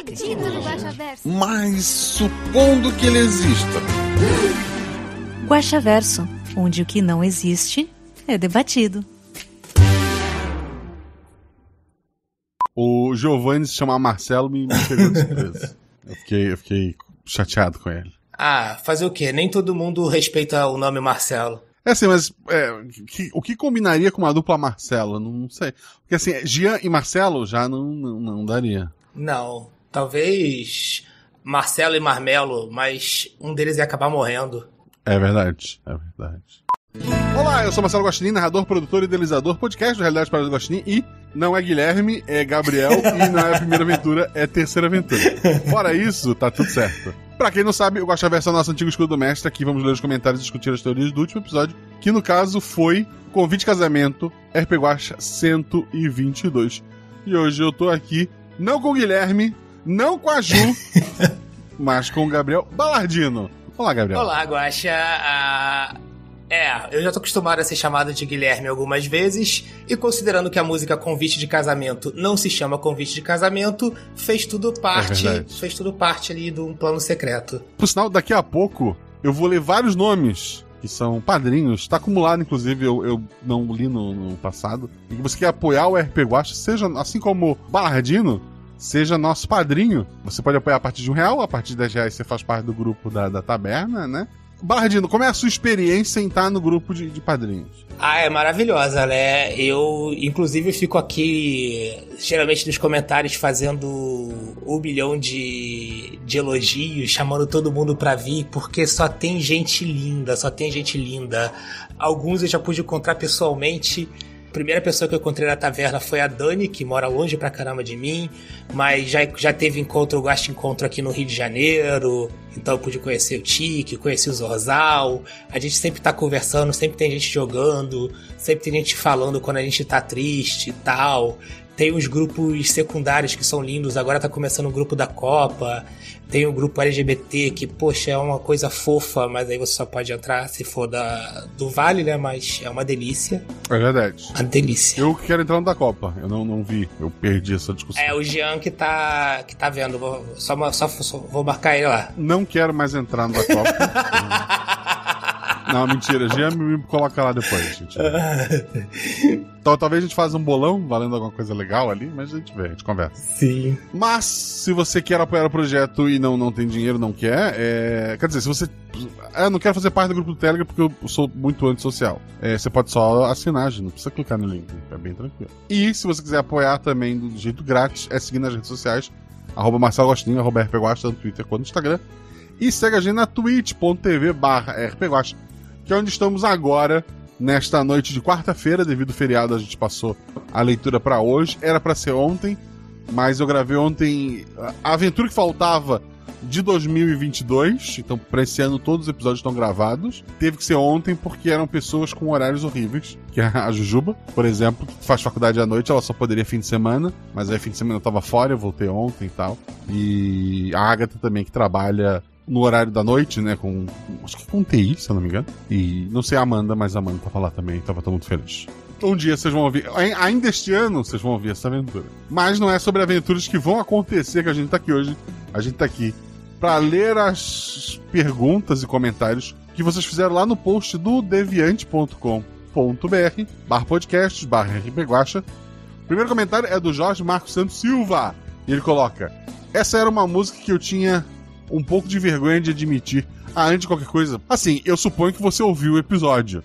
acredito no Guaxaverso. Mas supondo que ele exista. Guaxaverso, onde o que não existe é debatido. O Giovanni se chamar Marcelo me, me pegou de surpresa. Eu fiquei, eu fiquei chateado com ele. Ah, fazer o quê? Nem todo mundo respeita o nome Marcelo. É assim, mas é, que- o que combinaria com uma dupla Marcelo? Não, não sei. Porque assim, Jean e Marcelo já não, não, não daria. Não, talvez Marcelo e Marmelo, mas um deles ia acabar morrendo. É verdade, é verdade. Olá, eu sou Marcelo Gostinin, narrador, produtor e idealizador, podcast do Realidade para o Gostinin e não é Guilherme, é Gabriel e não é a primeira aventura, é a terceira aventura. Fora isso, tá tudo certo. Pra quem não sabe, o Guaxaverso é o nosso antigo escudo mestre, aqui vamos ler os comentários e discutir as teorias do último episódio, que no caso foi Convite Casamento, RP Guaxa 122. E hoje eu tô aqui, não com o Guilherme, não com a Ju, mas com o Gabriel Balardino. Olá, Gabriel. Olá, Guaxa. Ah, é, eu já tô acostumado a ser chamado de Guilherme algumas vezes, e considerando que a música Convite de Casamento não se chama Convite de Casamento, fez tudo parte, verdade. fez tudo parte ali de um plano secreto. Por sinal, daqui a pouco eu vou ler vários nomes que são padrinhos. Tá acumulado, inclusive, eu, eu não li no, no passado. E que você quer apoiar o RP Guacha, seja assim como Balardino, seja nosso padrinho. Você pode apoiar a partir de um real, a partir de 10 reais você faz parte do grupo da, da taberna, né? Balardino, como é a sua experiência em estar no grupo de, de padrinhos? Ah, é maravilhosa, né? Eu, inclusive, fico aqui, geralmente nos comentários, fazendo um milhão de, de elogios, chamando todo mundo pra vir, porque só tem gente linda, só tem gente linda. Alguns eu já pude encontrar pessoalmente. A primeira pessoa que eu encontrei na taverna foi a Dani, que mora longe pra caramba de mim, mas já, já teve encontro, eu gosto de encontro aqui no Rio de Janeiro, então eu pude conhecer o Tiki, conheci o Zorzal. A gente sempre tá conversando, sempre tem gente jogando, sempre tem gente falando quando a gente tá triste e tal. Tem os grupos secundários que são lindos, agora tá começando o grupo da Copa. Tem o grupo LGBT, que, poxa, é uma coisa fofa, mas aí você só pode entrar se for da, do Vale, né? Mas é uma delícia. É verdade. Uma delícia. Eu quero entrar no da Copa. Eu não, não vi. Eu perdi essa discussão. É o Jean que tá, que tá vendo. Vou, só, só, só vou marcar ele lá. Não quero mais entrar no da Copa. Não, mentira. Já me, me coloca lá depois, gente. Então, talvez a gente faça um bolão valendo alguma coisa legal ali, mas a gente vê, a gente conversa. Sim. Mas, se você quer apoiar o projeto e não, não tem dinheiro, não quer, é... quer dizer, se você. Ah, não quero fazer parte do grupo do Telegram porque eu sou muito antissocial. É, você pode só assinar, gente, não precisa clicar no link, é bem tranquilo. E se você quiser apoiar também do jeito grátis, é seguir nas redes sociais, arroba Marcelo Agostinho, arroba RPGuasta, tanto no Twitter quanto no Instagram. E segue a gente na twitch.tv barra RPGuasta, que é onde estamos agora, nesta noite de quarta-feira, devido ao feriado a gente passou a leitura pra hoje. Era pra ser ontem, mas eu gravei ontem a aventura que faltava de 2022. Então, pra esse ano, todos os episódios estão gravados. Teve que ser ontem porque eram pessoas com horários horríveis. Que é a Jujuba, por exemplo, que faz faculdade à noite, ela só poderia fim de semana. Mas aí, fim de semana eu tava fora, eu voltei ontem e tal. E a Agatha também, que trabalha no horário da noite, né? Com. Acho que com TI, se eu não me engano. E não sei a Amanda, mas a Amanda tava lá também, tava tô muito feliz. Um dia vocês vão ouvir, ai- ainda este ano vocês vão ouvir essa aventura. Mas não é sobre aventuras que vão acontecer que a gente tá aqui hoje. A gente tá aqui para ler as perguntas e comentários que vocês fizeram lá no post do deviante.com.br barra podcasts barra rpguacha. O primeiro comentário é do Jorge Marcos Santos Silva. E ele coloca: Essa era uma música que eu tinha um pouco de vergonha de admitir. Ah, antes de qualquer coisa. Assim, eu suponho que você ouviu o episódio.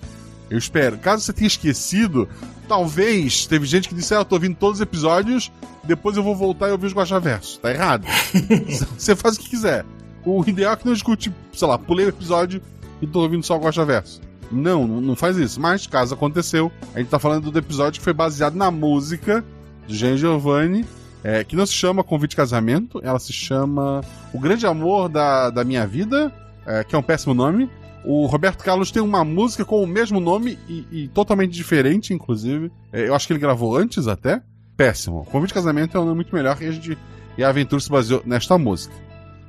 Eu espero. Caso você tenha esquecido, talvez teve gente que disse: Ah, eu tô ouvindo todos os episódios, depois eu vou voltar e ouvir os Guaxaversos. Tá errado. você faz o que quiser. O ideal é que não escute, sei lá, pulei o episódio e tô ouvindo só o Guaxaverso. Não, não não faz isso. Mas, caso aconteceu, a gente tá falando do episódio que foi baseado na música de Jean Giovanni, É, que não se chama Convite de Casamento, ela se chama O Grande Amor da, da Minha Vida, é, que é um péssimo nome. O Roberto Carlos tem uma música com o mesmo nome e, e totalmente diferente, inclusive. É, eu acho que ele gravou antes até. Péssimo. Convite de Casamento é um nome muito melhor e a, gente, e a aventura se baseou nesta música.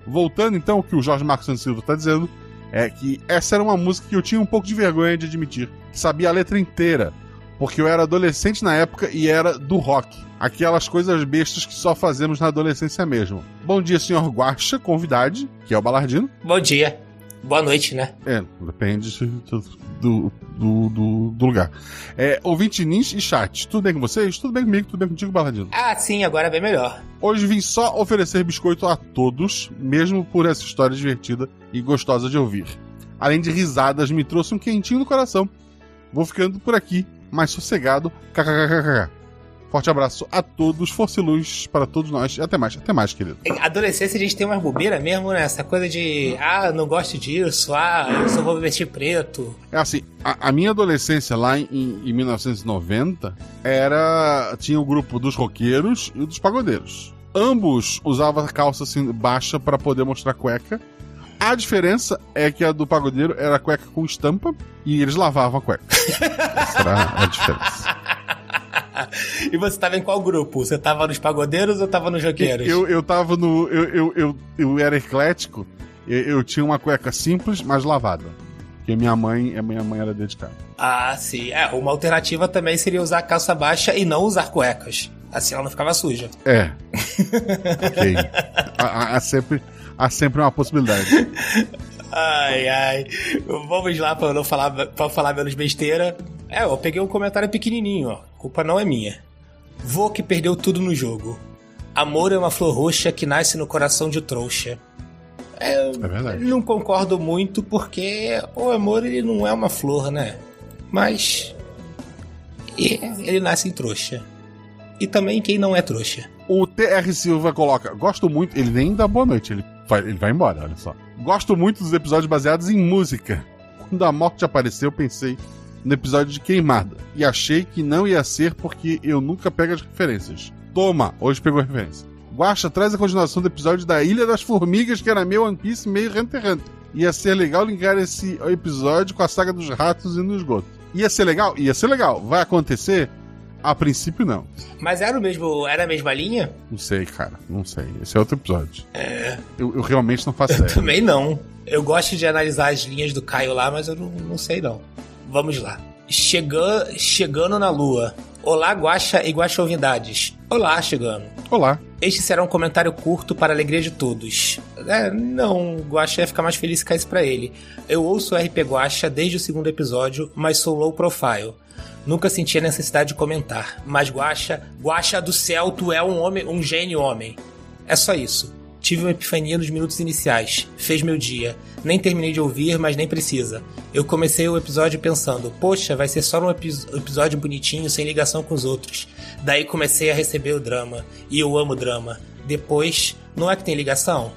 Voltando então, o que o Jorge Marcos Santos Silva está dizendo é que essa era uma música que eu tinha um pouco de vergonha de admitir. Que sabia a letra inteira. Porque eu era adolescente na época e era do rock. Aquelas coisas bestas que só fazemos na adolescência mesmo. Bom dia, senhor Guaxa, convidade, que é o Balardino. Bom dia. Boa noite, né? É, depende do, do, do, do, lugar. É, ouvinte Nins e chat, tudo bem com vocês? Tudo bem comigo? Tudo bem contigo, Balardino? Ah, sim, agora é bem melhor. Hoje vim só oferecer biscoito a todos, mesmo por essa história divertida e gostosa de ouvir. Além de risadas, me trouxe um quentinho no coração. Vou ficando por aqui, mais sossegado. KKKKK. Forte abraço a todos, força e luz para todos nós. Até mais, até mais, querido. Em adolescência a gente tem umas bobeiras mesmo, né? Essa coisa de, ah, não gosto disso, ah, eu só vou me vestir preto. É assim, a, a minha adolescência lá em, em 1990 era. tinha o grupo dos roqueiros e dos pagodeiros. Ambos usavam calça assim, baixa para poder mostrar cueca. A diferença é que a do pagodeiro era cueca com estampa e eles lavavam a cueca. Essa era a diferença. e você tava em qual grupo? Você tava nos pagodeiros ou tava nos roqueiros? Eu, eu tava no. Eu, eu, eu, eu era eclético. Eu, eu tinha uma cueca simples, mas lavada. Porque minha mãe, a minha mãe era dedicada. Ah, sim. É, uma alternativa também seria usar calça baixa e não usar cuecas. Assim ela não ficava suja. É. ok. Há sempre, há sempre uma possibilidade. Ai, ai. Vamos lá pra não falar, pra falar menos besteira. É, eu peguei um comentário pequenininho, ó. A culpa não é minha. Vô que perdeu tudo no jogo. Amor é uma flor roxa que nasce no coração de trouxa. É, É verdade. Não concordo muito porque o amor ele não é uma flor, né? Mas ele nasce em trouxa. E também quem não é trouxa. O TR Silva coloca: Gosto muito. Ele nem dá boa noite, ele ele vai embora, olha só. Gosto muito dos episódios baseados em música. Quando a morte apareceu, pensei no episódio de Queimada. E achei que não ia ser porque eu nunca pego as referências. Toma, hoje pegou a referência. Guaxa traz a continuação do episódio da Ilha das Formigas, que era meio One Piece, meio Hunter x Hunter. Ia ser legal linkar esse episódio com a saga dos ratos e no esgoto. Ia ser legal? Ia ser legal. Vai acontecer? A princípio, não. Mas era o mesmo, era a mesma linha? Não sei, cara. Não sei. Esse é outro episódio. É. Eu, eu realmente não faço ideia. Também não. Eu gosto de analisar as linhas do Caio lá, mas eu não, não sei não. Vamos lá. Chegando, chegando na lua. Olá, Guaxa e Guaxovidades. Olá, chegando. Olá. Este será um comentário curto para a alegria de todos. É, não, Guaxa ia ficar mais feliz se caísse pra ele. Eu ouço o RP Guaxa desde o segundo episódio, mas sou low profile. Nunca senti a necessidade de comentar. Mas Guaxa, Guaxa do céu, tu é um homem, um gênio homem. É só isso. Tive uma epifania nos minutos iniciais. Fez meu dia. Nem terminei de ouvir, mas nem precisa. Eu comecei o episódio pensando, poxa, vai ser só um epi- episódio bonitinho, sem ligação com os outros. Daí comecei a receber o drama. E eu amo drama. Depois, não é que tem ligação?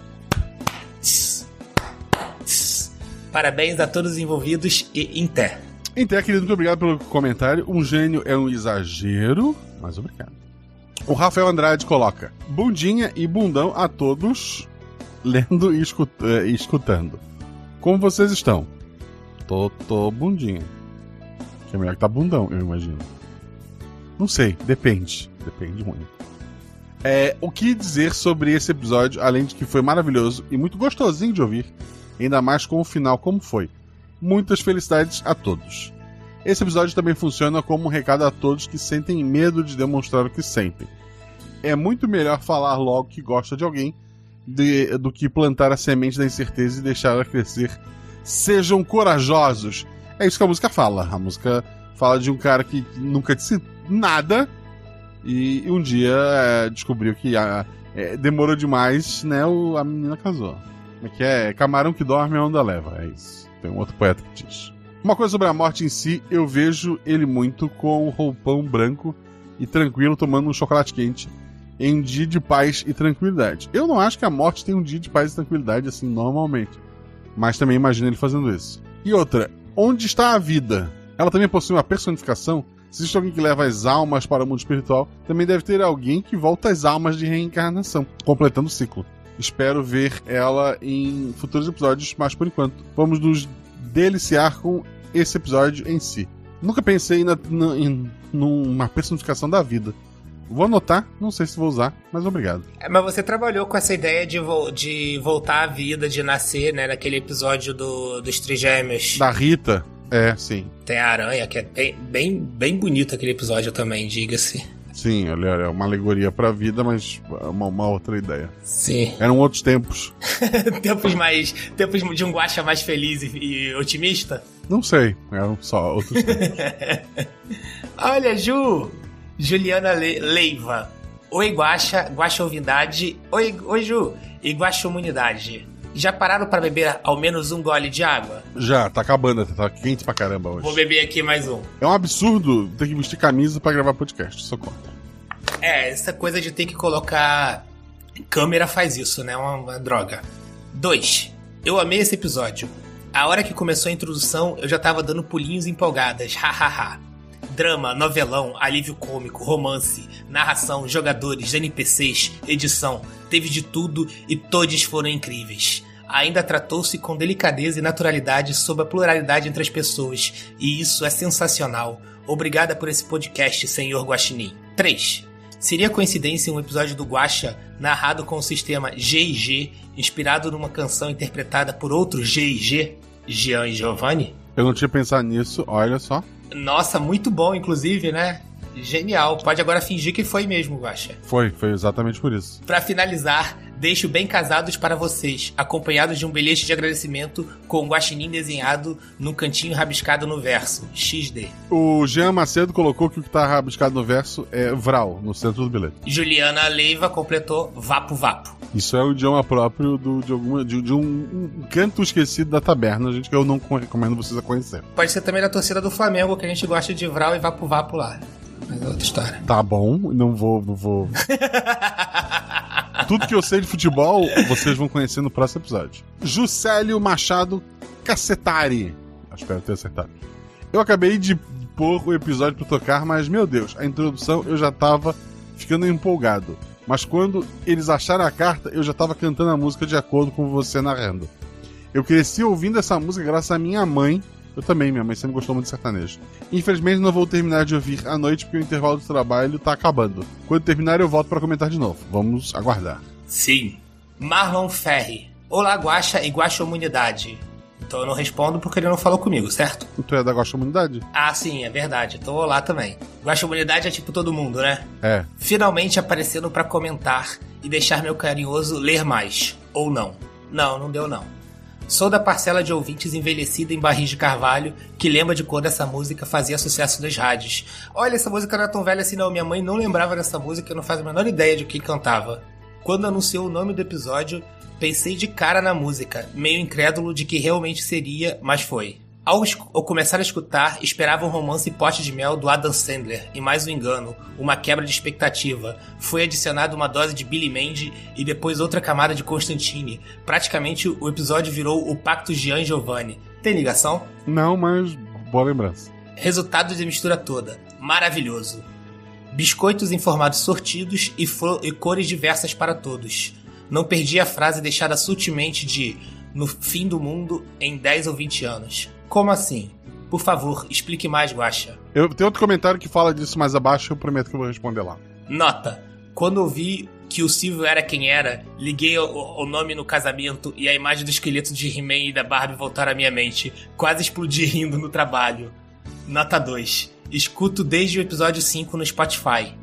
Parabéns a todos os envolvidos e Inter. Então, querido, muito obrigado pelo comentário. Um gênio é um exagero, mas obrigado. O Rafael Andrade coloca: bundinha e bundão a todos, lendo e eh, escutando. Como vocês estão? Tô, tô bundinha. Que é melhor que tá bundão, eu imagino. Não sei, depende. Depende muito. É, o que dizer sobre esse episódio, além de que foi maravilhoso e muito gostosinho de ouvir, ainda mais com o final como foi. Muitas felicidades a todos. Esse episódio também funciona como um recado a todos que sentem medo de demonstrar o que sentem. É muito melhor falar logo que gosta de alguém de- do que plantar a semente da incerteza e deixar ela crescer. Sejam corajosos. É isso que a música fala. A música fala de um cara que nunca disse nada e um dia é, descobriu que a- é, demorou demais, né? O, a menina casou. É que é? Camarão que dorme a onda leva. É isso. Tem um outro poeta que diz. Uma coisa sobre a morte em si, eu vejo ele muito com um roupão branco e tranquilo tomando um chocolate quente em um dia de paz e tranquilidade. Eu não acho que a morte tem um dia de paz e tranquilidade assim normalmente, mas também imagino ele fazendo isso. E outra, onde está a vida? Ela também possui uma personificação? Se existe alguém que leva as almas para o mundo espiritual, também deve ter alguém que volta as almas de reencarnação, completando o ciclo. Espero ver ela em futuros episódios, mas por enquanto, vamos nos deliciar com esse episódio em si. Nunca pensei na, na, em numa personificação da vida. Vou anotar, não sei se vou usar, mas obrigado. É, mas você trabalhou com essa ideia de, vo de voltar à vida, de nascer, né? Naquele episódio do, dos Trigêmeos. Da Rita, é, sim. Tem a aranha, que é bem, bem, bem bonito aquele episódio também, diga-se. Sim, olha, é uma alegoria pra vida, mas é uma, uma outra ideia. Sim. Eram outros tempos. tempos mais. Tempos de um guacha mais feliz e, e otimista? Não sei, eram só outros tempos. Olha, Ju! Juliana Le Leiva. Oi, Guaxa, Guaxa Ouvindade. Oi, oi, Ju. E Guaxa Humanidade. Já pararam para beber ao menos um gole de água? Já, tá acabando, tá quente pra caramba hoje. Vou beber aqui mais um. É um absurdo ter que vestir camisa para gravar podcast, sou contra. É, essa coisa de ter que colocar câmera faz isso, né? É uma, uma droga. 2. Eu amei esse episódio. A hora que começou a introdução, eu já tava dando pulinhos empolgadas. Hahaha. Drama, novelão, alívio cômico, romance, narração, jogadores, NPCs, edição. Teve de tudo e todos foram incríveis. Ainda tratou-se com delicadeza e naturalidade sobre a pluralidade entre as pessoas, e isso é sensacional. Obrigada por esse podcast, senhor Guaxinim. 3. Seria coincidência um episódio do Guaxa narrado com o sistema GG, inspirado numa canção interpretada por outro GG, Jean e Giovanni? Eu não tinha pensado nisso, olha só. Nossa, muito bom, inclusive, né? Genial. Pode agora fingir que foi mesmo, Guaxa. Foi, foi exatamente por isso. Para finalizar, deixo bem casados para vocês, acompanhados de um bilhete de agradecimento com um guaxinim desenhado num cantinho rabiscado no verso, XD. O Jean Macedo colocou que o que tá rabiscado no verso é Vral, no centro do bilhete. Juliana Leiva completou Vapo Vapo. Isso é o idioma próprio do, de, alguma, de, de um, um, canto esquecido da taberna, gente, que eu não recomendo vocês a conhecer. Pode ser também da torcida do Flamengo, que a gente gosta de Vral e Vapo Vapo lá. Mas é outra história. Tá bom, não vou. Não vou... Tudo que eu sei de futebol, vocês vão conhecer no próximo episódio. Juscelio Machado Cacetari. Espero ter acertado. Eu acabei de pôr o episódio para tocar, mas meu Deus, a introdução eu já tava ficando empolgado. Mas quando eles acharam a carta, eu já tava cantando a música de acordo com você narrando. Eu cresci ouvindo essa música graças à minha mãe, eu também, minha mãe sempre gostou muito de sertanejo. Infelizmente não vou terminar de ouvir à noite porque o intervalo do trabalho tá acabando. Quando terminar eu volto para comentar de novo. Vamos aguardar. Sim. Marlon Ferri. Olá, Guaxa e Guaxa Humanidade. Então eu não respondo porque ele não falou comigo, certo? Tu é da Guaxa Humanidade? Ah, sim, é verdade. Então olá também. Guaxa Humanidade é tipo todo mundo, né? É. Finalmente aparecendo para comentar e deixar meu carinhoso ler mais. Ou não. Não, não deu não. Sou da parcela de ouvintes envelhecida em Barris de Carvalho que lembra de quando essa música fazia sucesso nas rádios. Olha, essa música não é tão velha assim não. Minha mãe não lembrava dessa música, eu não faz a menor ideia de quem cantava. Quando anunciou o nome do episódio, pensei de cara na música, meio incrédulo de que realmente seria, mas foi. Ao, ao, começar a escutar, esperava um romance pote de mel do Adam Sandler, e mais um engano, uma quebra de expectativa. Foi adicionada uma dose de Billy Mandy e depois outra camada de Constantine. Praticamente o episódio virou o Pacto Gian Giovanni. Tem ligação? Não, mas boa lembrança. Resultado de mistura toda. Maravilhoso. Biscoitos em formatos sortidos e, e cores diversas para todos. Não perdi a frase deixada sutilmente de no fim do mundo em 10 ou 20 anos. Como assim? Por favor, explique mais, Guaxa. Eu tenho outro comentário que fala disso mais abaixo, eu prometo que eu vou responder lá. Nota: Quando eu vi que o Silvio era quem era, liguei o, o nome no casamento e a imagem do esqueleto de He-Man e da Barbie voltaram à minha mente. Quase explodi rindo no trabalho. Nota 2. Escuto desde o episódio 5 no Spotify.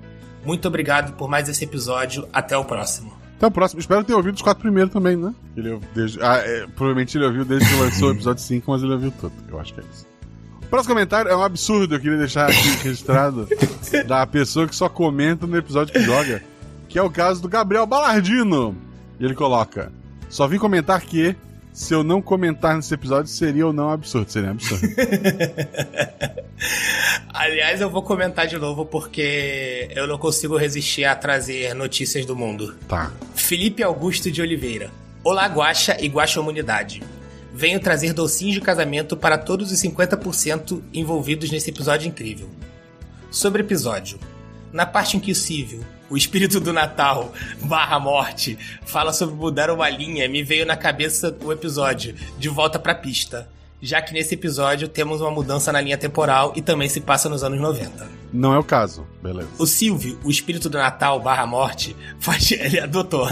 Muito obrigado por mais esse episódio. Até o próximo. Até o próximo. Espero ter ouvido os quatro primeiros também, né? Ele desde, ah, é, provavelmente ele ouviu desde que lançou o episódio 5, mas ele ouviu tudo. Eu acho que é isso. O próximo comentário é um absurdo, eu queria deixar aqui registrado da pessoa que só comenta no episódio que joga, que é o caso do Gabriel Balardino. E ele coloca: Só vim comentar que se eu não comentar nesse episódio seria ou não absurdo. Seria absurdo. Aliás, eu vou comentar de novo porque eu não consigo resistir a trazer notícias do mundo. Tá. Felipe Augusto de Oliveira. Olá, Guaxa e Guaxa Humanidade. Venho trazer docinhos de casamento para todos os 50% envolvidos nesse episódio incrível. Sobre episódio. Na parte em que o Cível, o espírito do Natal barra morte, fala sobre mudar uma linha, me veio na cabeça o episódio De Volta pra Pista. Já que nesse episódio temos uma mudança na linha temporal e também se passa nos anos 90. Não é o caso, beleza. O Silvio, o espírito do Natal barra morte, faz, ele adotou,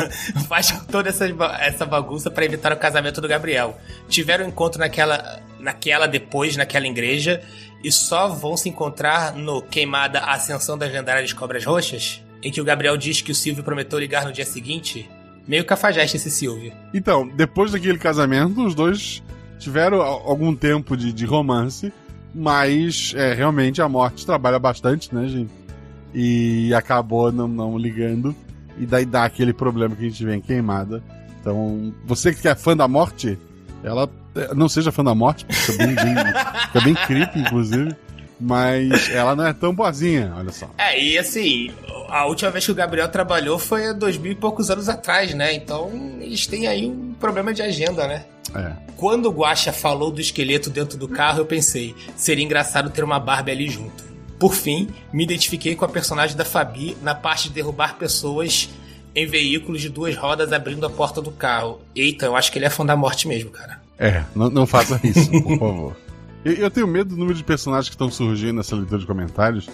faz toda essa, essa bagunça para evitar o casamento do Gabriel. Tiveram um encontro naquela, naquela depois, naquela igreja, e só vão se encontrar no Queimada Ascensão das Lendárias Cobras Roxas, em que o Gabriel diz que o Silvio prometeu ligar no dia seguinte. Meio cafajeste esse Silvio. Então, depois daquele casamento, os dois tiveram algum tempo de, de romance, mas é, realmente a morte trabalha bastante, né, gente? E acabou não, não ligando, e daí dá aquele problema que a gente vê em queimada. Então, você que é fã da morte, ela é, não seja fã da morte, porque fica bem, bem, fica bem creepy, inclusive. Mas ela não é tão boazinha, olha só. É, e assim, a última vez que o Gabriel trabalhou foi há dois mil e poucos anos atrás, né? Então eles têm aí um problema de agenda, né? É. Quando o Guaxa falou do esqueleto dentro do carro, eu pensei, seria engraçado ter uma Barbie ali junto. Por fim, me identifiquei com a personagem da Fabi na parte de derrubar pessoas em veículos de duas rodas abrindo a porta do carro. Eita, eu acho que ele é fã da morte mesmo, cara. É, não, não faça isso, por favor. Eu, eu, tenho medo do número de personagens que estão surgindo nessa leitura de comentários,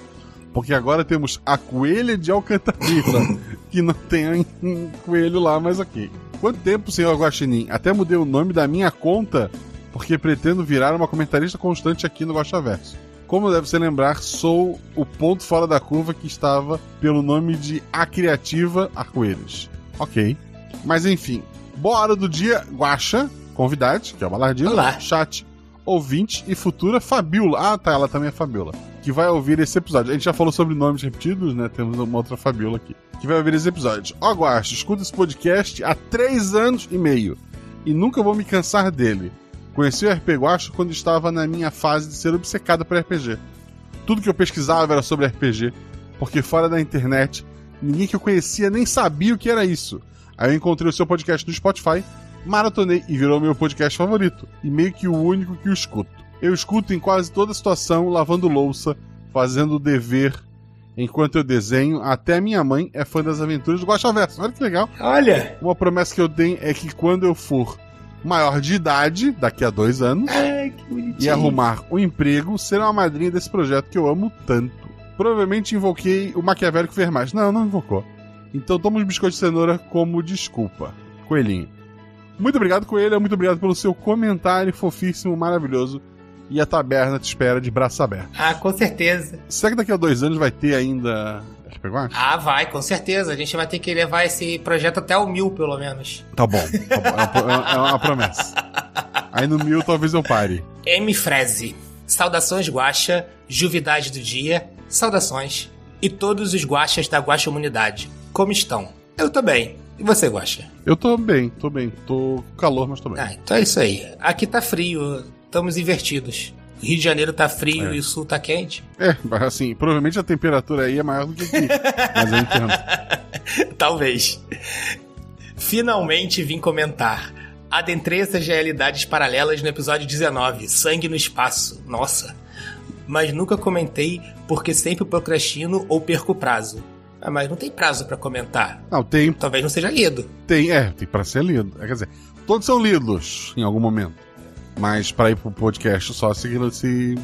porque agora temos a coelha de Alcantarilla, que não tem um coelho lá, mas ok. Quanto tempo, senhor Guaxinim? Até mudei o nome da minha conta, porque pretendo virar uma comentarista constante aqui no Guaxaverso. Como deve se lembrar, sou o ponto fora da curva que estava pelo nome de A Criativa Arco-Íris. Ok. Mas enfim, boa hora do dia, Guaxa, convidade, que é o Balardino, Olá. chat, ouvinte e futura Fabiola. Ah, tá, ela também é Fabiola. Que vai ouvir esse episódio. A gente já falou sobre nomes repetidos, né? Temos uma outra Fabiola aqui. Que vai ouvir esse episódio. Ó, Guacha, escuta esse podcast há três anos e meio. E nunca vou me cansar dele. Conheci o RPG Guacha quando estava na minha fase de ser obcecada por RPG. Tudo que eu pesquisava era sobre RPG, porque fora da internet, ninguém que eu conhecia nem sabia o que era isso. Aí eu encontrei o seu podcast no Spotify maratonei e virou meu podcast favorito, e meio que o único que eu escuto. Eu escuto em quase toda situação, lavando louça, fazendo o dever, enquanto eu desenho, até minha mãe é fã das aventuras do Guaxaverso. Olha que legal. Olha! Uma promessa que eu tenho é que quando eu for maior de idade, daqui a dois anos, Ai, e arrumar um emprego, ser uma madrinha desse projeto que eu amo tanto. Provavelmente invoquei o maquiavélico Vermaz. Não, não invocou. Então toma os biscoitos de cenoura como desculpa. Coelhinho. Muito obrigado, Coelho. Muito obrigado pelo seu comentário fofíssimo, maravilhoso. E a taberna te espera de braço aberto. Ah, com certeza. Será que daqui a dois anos vai ter ainda. Ah, vai, com certeza. A gente vai ter que levar esse projeto até o mil, pelo menos. Tá bom. Tá bom. É, uma, é uma promessa. Aí no mil talvez eu pare. M. Freze. Saudações, Guaxa. Juvidade do dia. Saudações. E todos os guachas da Guaxa Humanidade. Como estão? Eu tô bem. E você, Guaxa? Eu tô bem, tô bem. Tô com calor, mas tô bem. Ah, então é isso aí. Aqui tá frio, estamos invertidos. Rio de Janeiro tá frio É. e o sul tá quente. É, mas assim, provavelmente a temperatura aí é maior do que aqui. mas eu entendo. Talvez. Finalmente vim comentar. Adentrei essas realidades paralelas no episódio 19, Sangue no Espaço. Nossa. Mas nunca comentei porque sempre procrastino ou perco o prazo. Ah, mas não tem prazo pra comentar. Não, tem. Talvez não seja lido. Tem, é, tem pra ser lido. É, Quer dizer, todos são lidos em algum momento. Mas pra ir pro podcast só se, se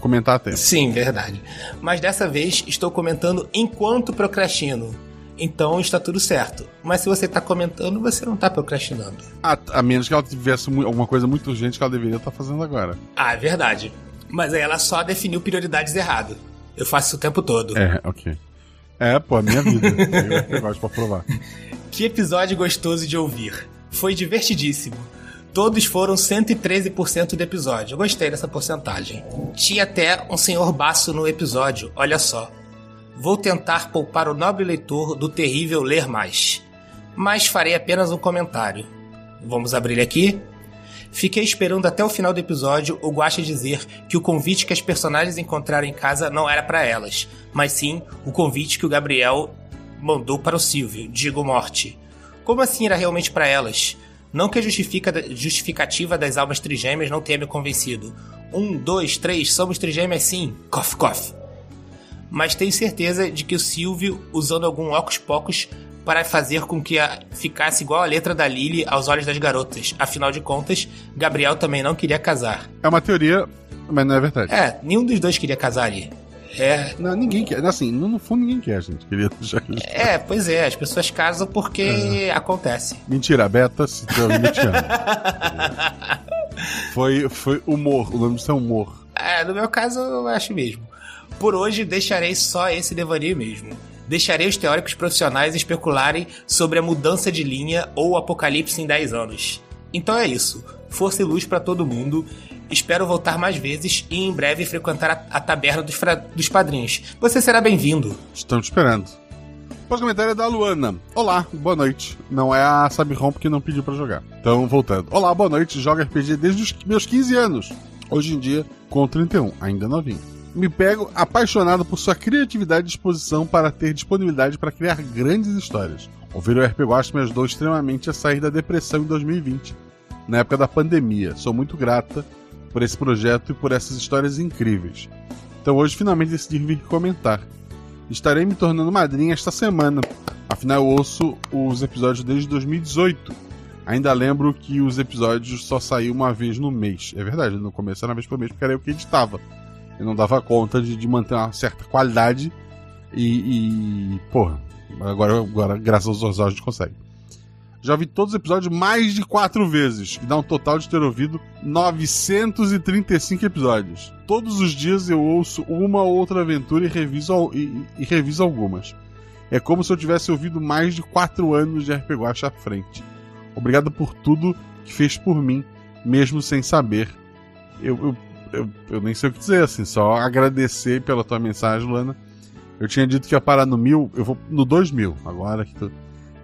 comentar a tempo. Sim, verdade. Mas dessa vez estou comentando enquanto procrastino. Então está tudo certo. Mas se você tá comentando, você não tá procrastinando. A, a menos que ela tivesse alguma coisa muito urgente que ela deveria estar fazendo agora. Ah, é verdade. Mas aí ela só definiu prioridades errado. Eu faço isso o tempo todo. É, ok. É, pô, a minha vida. Eu gosto pra provar. Que episódio gostoso de ouvir. Foi divertidíssimo. Todos foram 113% do episódio. Eu gostei dessa porcentagem. Tinha até um senhor baço no episódio, olha só. Vou tentar poupar o nobre leitor do terrível ler mais. Mas farei apenas um comentário. Vamos abrir aqui? Fiquei esperando até o final do episódio o Guaxa dizer que o convite que as personagens encontraram em casa não era para elas, mas sim o convite que o Gabriel mandou para o Silvio, digo morte. Como assim era realmente para elas? Não que a justifica- justificativa das almas trigêmeas não tenha me convencido. Um, dois, três, somos trigêmeas sim. Cof, cof. mas tenho certeza de que o Silvio, usando algum ocos pocos para fazer com que a, ficasse igual a letra da Lily aos olhos das garotas. Afinal de contas, Gabriel também não queria casar. É uma teoria, mas não é verdade. É, nenhum dos dois queria casar ali. É. Não, ninguém quer. Assim, no, fundo ninguém quer, gente. Queria já... É, pois é, as pessoas casam porque é. acontece. Mentira, Beta se te foi, foi humor, o nome disso é humor. É, no meu caso, eu acho mesmo. Por hoje, deixarei só esse devaneio mesmo. Deixarei os teóricos profissionais especularem sobre a mudança de linha ou o apocalipse em 10 anos. Então é isso. Força e luz para todo mundo. Espero voltar mais vezes e em breve frequentar a, a taberna dos, dos padrinhos. Você será bem-vindo. Estamos esperando. O próximo comentário é da Luana. Olá, boa noite. Não é a Sabirrom que não pediu para jogar. Então, voltando. Olá, boa noite. Joga RPG desde os meus 15 anos. Hoje em dia, com 31, ainda novinho. Me pego apaixonado por sua criatividade e disposição para ter disponibilidade para criar grandes histórias. Ouvir o RP Guasto me ajudou extremamente a sair da depressão em 2020, na época da pandemia. Sou muito grata por esse projeto e por essas histórias incríveis. Então hoje finalmente decidi vir comentar. Estarei me tornando madrinha esta semana. Afinal, eu ouço os episódios desde 2018. Ainda lembro que os episódios só saíam uma vez no mês. É verdade, no começo era uma vez por mês porque era eu que editava. Eu não dava conta de, de manter uma certa qualidade e, e. Porra, agora, agora graças aos episódios a gente consegue. Já ouvi todos os episódios mais de quatro vezes, e dá um total de ter ouvido 935 episódios. Todos os dias eu ouço uma ou outra aventura e reviso, e, e reviso algumas. É como se eu tivesse ouvido mais de quatro anos de RPG Guacha à frente. Obrigado por tudo que fez por mim, mesmo sem saber. Eu, eu, eu, eu, nem sei o que dizer, assim, só agradecer pela tua mensagem, Lana. Eu tinha dito que ia parar no mil, eu vou no dois mil, agora que tu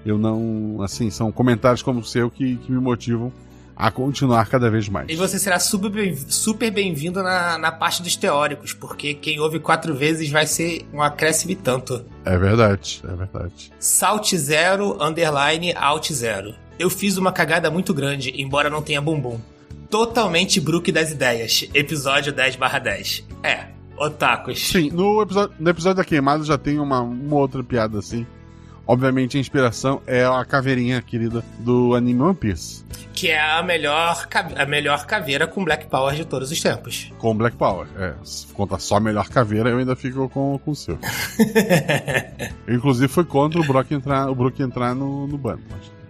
eu não. Assim, são comentários como o seu que, que me motivam a continuar cada vez mais. E você será super bem-vindo super bem na, na parte dos teóricos, porque quem ouve quatro vezes vai ser um acréscimo tanto. É verdade, é verdade. Salt zero, underline, alt zero. Eu fiz uma cagada muito grande, embora não tenha bumbum. Totalmente Brook das ideias. Episódio 10 10. É, otakus. Sim, no episódio, no episódio da queimada já tem uma, uma outra piada assim. Obviamente a inspiração é a caveirinha querida do anime One Piece. Que é a melhor, a melhor caveira com Black Power de todos os tempos. Com Black Power, é. Se contar só a melhor caveira, eu ainda fico com, com o seu. Inclusive foi contra o Brock entrar, o Brook entrar no, no bando.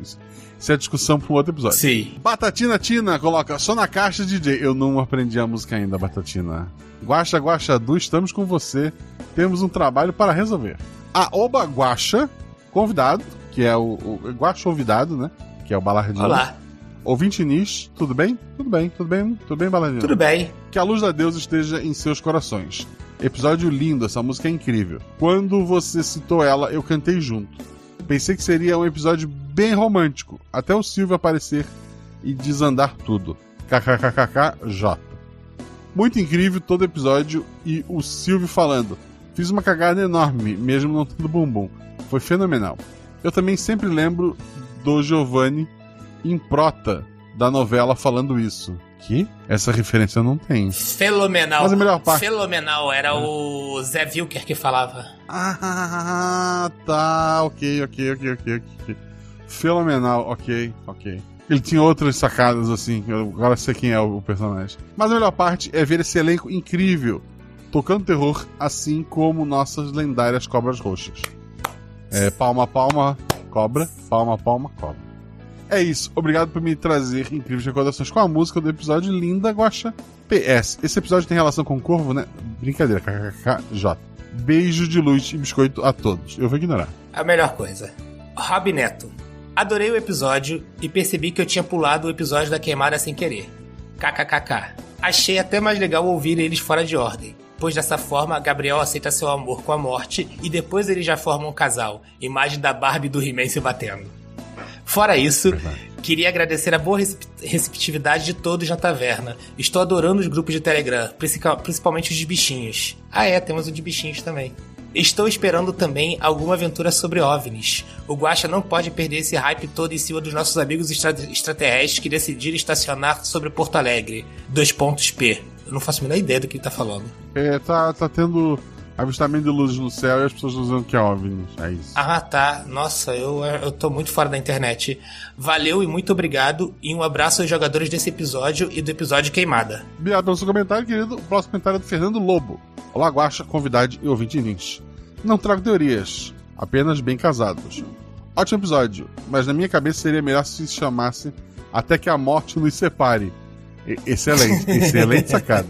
Isso, isso é discussão para um outro episódio. Sim. Batatina Tina coloca só na caixa DJ. Eu não aprendi a música ainda, Batatina. Guaxa Guaxa Du, estamos com você. Temos um trabalho para resolver. A Oba Guaxa convidado, que é o, o Guacho Ouvidado, né? Que é o Balardinho. Olá. Ouvinte Nish, tudo bem? Tudo bem, tudo bem, tudo bem, Balardinho? Tudo bem. Que a luz da Deus esteja em seus corações. Episódio lindo, essa música é incrível. Quando você citou ela, eu cantei junto. Pensei que seria um episódio bem romântico, até o Silvio aparecer e desandar tudo. KKKKJ. Muito incrível todo episódio e o Silvio falando: Fiz uma cagada enorme, mesmo não tendo bumbum. Foi fenomenal. Eu também sempre lembro do Giovanni em prota da novela falando isso. Que? Essa referência eu não tenho. Fenomenal. Mas a melhor parte. Fenomenal. Era o Zé Wilker que falava. Ah, tá. Ok, ok, ok, ok. ok. Fenomenal. Ok, ok. Ele tinha outras sacadas assim. Agora sei quem é o personagem. Mas a melhor parte é ver esse elenco incrível tocando terror, assim como nossas lendárias cobras roxas. É, palma, palma, cobra. Palma, palma, cobra. É isso. Obrigado por me trazer incríveis recordações com a música do episódio Linda Guacha. PS. Esse episódio tem relação com o corvo, né? Brincadeira. KKKJ. Beijo de luz e biscoito a todos. Eu vou ignorar. A melhor coisa. Rob Neto. Adorei o episódio e percebi que eu tinha pulado o episódio da queimada sem querer. KKKK. Achei até mais legal ouvir eles fora de ordem pois dessa forma Gabriel aceita seu amor com a morte e depois eles já formam um casal, imagem da Barbie do He-Man se batendo. Fora isso, queria agradecer a boa receptividade de todos na taverna. Estou adorando os grupos de Telegram, principalmente os de bichinhos. Ah é, temos o de bichinhos também. Estou esperando também alguma aventura sobre OVNIs. O Guacha não pode perder esse hype todo em cima dos nossos amigos extra extraterrestres que decidiram estacionar sobre Porto Alegre. Dois pontos P. Eu não faço a menor ideia do que ele tá falando. É, tá, tá tendo avistamento de luzes no céu e as pessoas dizendo que é OVNIs. É isso. Ah, tá. Nossa, eu, eu tô muito fora da internet. Valeu e muito obrigado. E um abraço aos jogadores desse episódio e do episódio Queimada. Obrigado pelo seu comentário, querido. O próximo comentário é do Fernando Lobo. Olá, Guaxa, convidade e ouvinte Lins. Não trago teorias, apenas bem casados. Ótimo episódio, mas na minha cabeça seria melhor se chamasse Até que a Morte nos separe. E- excelente, excelente sacada.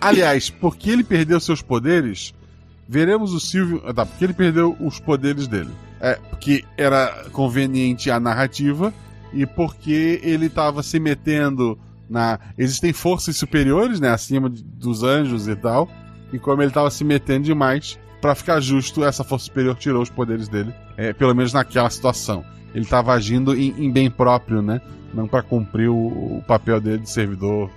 Aliás, porque ele perdeu seus poderes, veremos o Silvio. ah, Tá, porque ele perdeu os poderes dele. É, porque era conveniente a narrativa e porque ele estava se metendo na. Existem forças superiores, né? Acima de- dos anjos e tal. E como ele estava se metendo demais, pra ficar justo, essa força superior tirou os poderes dele. é, pelo menos naquela situação. Ele estava agindo em, em bem próprio, né? Não pra cumprir o, o papel dele de servidor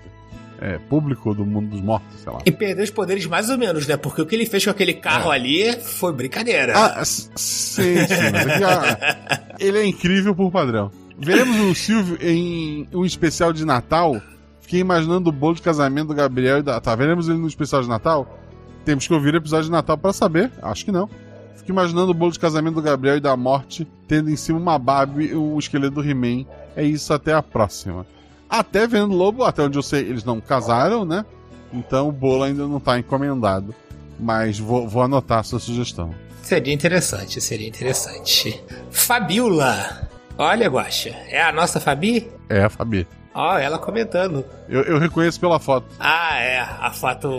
é, público do mundo dos mortos, sei lá. E perdeu os poderes mais ou menos, né? Porque o que ele fez com aquele carro ali foi brincadeira. Ah, sim, sim. Mas aqui, ah, ele é incrível por padrão. Veremos o Silvio em um especial de Natal. Fiquei imaginando o bolo de casamento do Gabriel e da. Tá, veremos ele no especial de Natal? Temos que ouvir o episódio de Natal pra saber. Acho que não. Fico imaginando o bolo de casamento do Gabriel e da morte, tendo em cima uma Barbie e o esqueleto do He-Man. É isso, até a próxima. Até vendo Lobo, até onde eu sei, eles não casaram, né? Então o bolo ainda não tá encomendado. Mas vou, vou anotar a sua sugestão. Seria interessante, seria interessante. Fabiola! Olha, Guaxa, é a nossa Fabi? É, a Fabi. Ó, ela comentando. Eu, eu reconheço pela foto. Ah, é, a foto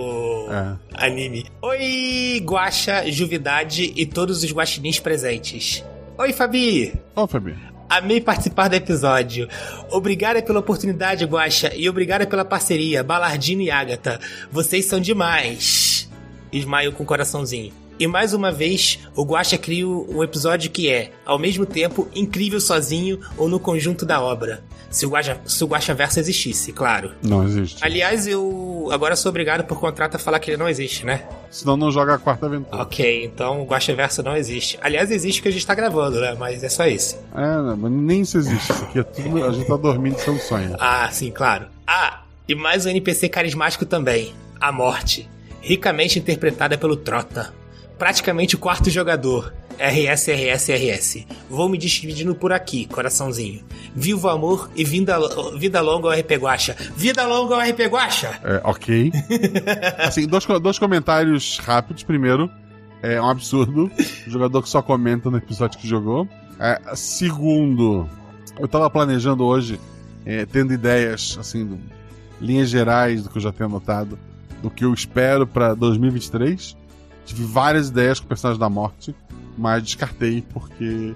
É. anime. Oi, Guaxa, Juvidade e todos os guaxinins presentes. Oi, Fabi! Ó, Fabi. Amei participar do episódio. Obrigada pela oportunidade, Guaxa, e obrigada pela parceria, Balardino e Agatha. Vocês são demais. Ismael com coraçãozinho. E mais uma vez, o Guaxa cria um episódio que é, ao mesmo tempo, incrível sozinho ou no conjunto da obra. Se o Guaxa, se o Guaxa Verso existisse, claro. Não existe. Aliás, eu agora sou obrigado por contrato a falar que ele não existe, né? Senão não joga a quarta aventura. Ok, então o Verso não existe. Aliás, existe que a gente tá gravando, né? Mas é só isso. É, não, mas nem isso existe. Isso aqui é tudo. A gente tá dormindo são sonho. Ah, sim, claro. Ah, e mais um NPC carismático também. A Morte. Ricamente interpretada pelo Trota. Praticamente o quarto jogador. RS, RS, RS. Vou me despedindo por aqui, coraçãozinho. Viva o amor e vida, vida longa ao RP Guacha. Vida longa ao RP Guacha! É, ok. Assim, dois, dois comentários rápidos. Primeiro, é um absurdo. O jogador que só comenta no episódio que jogou. É, segundo, eu tava planejando hoje, é, tendo ideias, assim, do- linhas gerais do que eu já tenho anotado, do que eu espero pra 2023. Tive várias ideias com o personagem da morte, mas descartei porque,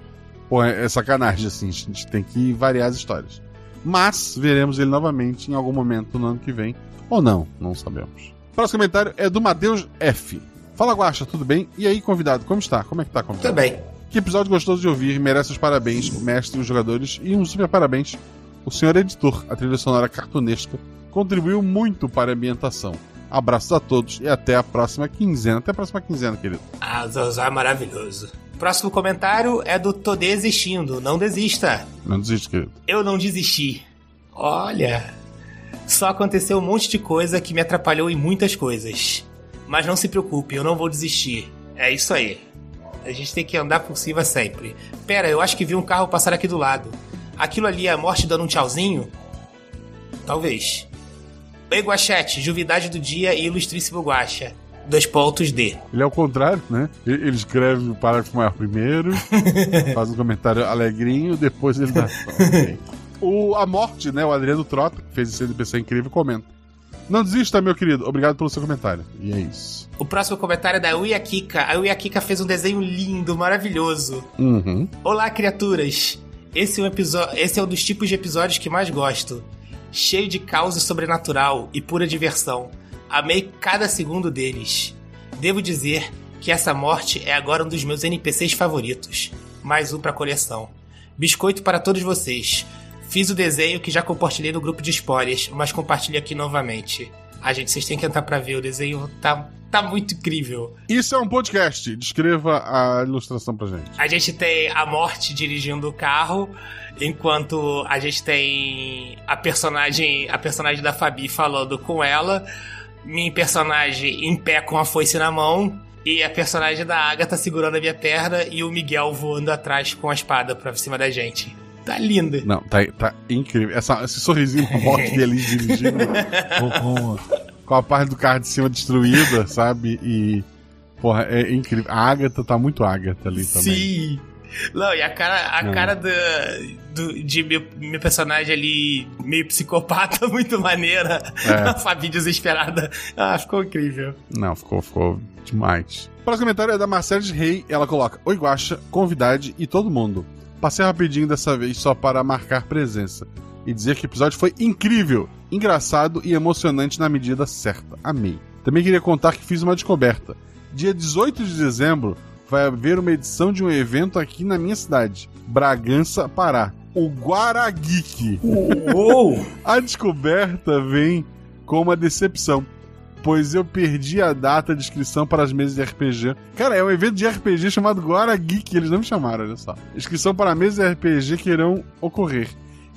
pô, é, é sacanagem, assim, a gente tem que variar as histórias. Mas veremos ele novamente em algum momento no ano que vem. Ou não, não sabemos. Próximo comentário é do Matheus F. Fala, Guaxa, tudo bem? E aí, convidado, como está? Como é que tá, convidado? Tudo bem. Que episódio gostoso de ouvir, merece os parabéns, o mestre e os jogadores, e um super parabéns, o senhor editor, a trilha sonora cartunesca, contribuiu muito para a ambientação. Abraços a todos e até a próxima quinzena. Até a próxima quinzena, querido. Ah, o Zozá é maravilhoso. Próximo comentário é do Tô Desistindo. Não desista. Não desiste, querido. Eu não desisti. Olha, só aconteceu um monte de coisa que me atrapalhou em muitas coisas. Mas não se preocupe, eu não vou desistir. É isso aí. A gente tem que andar por cima sempre. Pera, eu acho que vi um carro passar aqui do lado. Aquilo ali é a morte dando um tchauzinho? Talvez. Oi, Guachete, Juvidade do Dia e Ilustríssimo Guacha. Dois pontos D. Ele é o contrário, né? Ele escreve o parágrafo maior primeiro, faz um comentário alegrinho, depois ele dá. O, a morte, né? O Adriano Trota, que fez esse NPC incrível, comenta. Não desista, meu querido. Obrigado pelo seu comentário. E é isso. O próximo comentário é da Uia Kika. A Uia Kika fez um desenho lindo, maravilhoso. Uhum. Olá, criaturas! Esse é, um Esse é um dos tipos de episódios que mais gosto. Cheio de caos sobrenatural e pura diversão. Amei cada segundo deles. Devo dizer que essa morte é agora um dos meus NPCs favoritos. Mais um pra coleção. Biscoito para todos vocês. Fiz o desenho que já compartilhei no grupo de spoilers, mas compartilho aqui novamente. Ah, gente, vocês têm que entrar pra ver. O desenho tá, tá muito incrível. Isso é um podcast. Descreva a ilustração pra gente. A gente tem a morte dirigindo o carro, enquanto a gente tem a personagem, a personagem da Fabi falando com ela. minha personagem em pé com a foice na mão e a personagem da Agatha segurando a minha perna e o Miguel voando atrás com a espada pra cima da gente. Tá linda. Não, tá, tá incrível. Essa, esse sorrisinho bote ali dirigindo com, com, a parte do carro de cima destruída, sabe? E. Porra, é incrível. A Agatha tá muito Agatha ali também. Sim. Não, e a cara, a Não. cara do, do- de meu, meu personagem ali, meio psicopata, muito maneira. É. A Fabi desesperada. Ah, ficou incrível. Não, ficou, ficou demais. O próximo comentário é da Marcela Rei. Ela coloca: Oi, Guaxa, convidade e todo mundo. Passei rapidinho dessa vez só para marcar presença e dizer que o episódio foi incrível, engraçado e emocionante na medida certa. Amei. Também queria contar que fiz uma descoberta. Dia 18 de dezembro vai haver uma edição de um evento aqui na minha cidade, Bragança, Pará. O Guarageek. Uou! A descoberta vem com uma decepção, pois eu perdi a data de inscrição para as mesas de RPG. Cara, é um evento de RPG chamado Guara Geek, eles não me chamaram, olha só. Inscrição para mesas de RPG que irão ocorrer.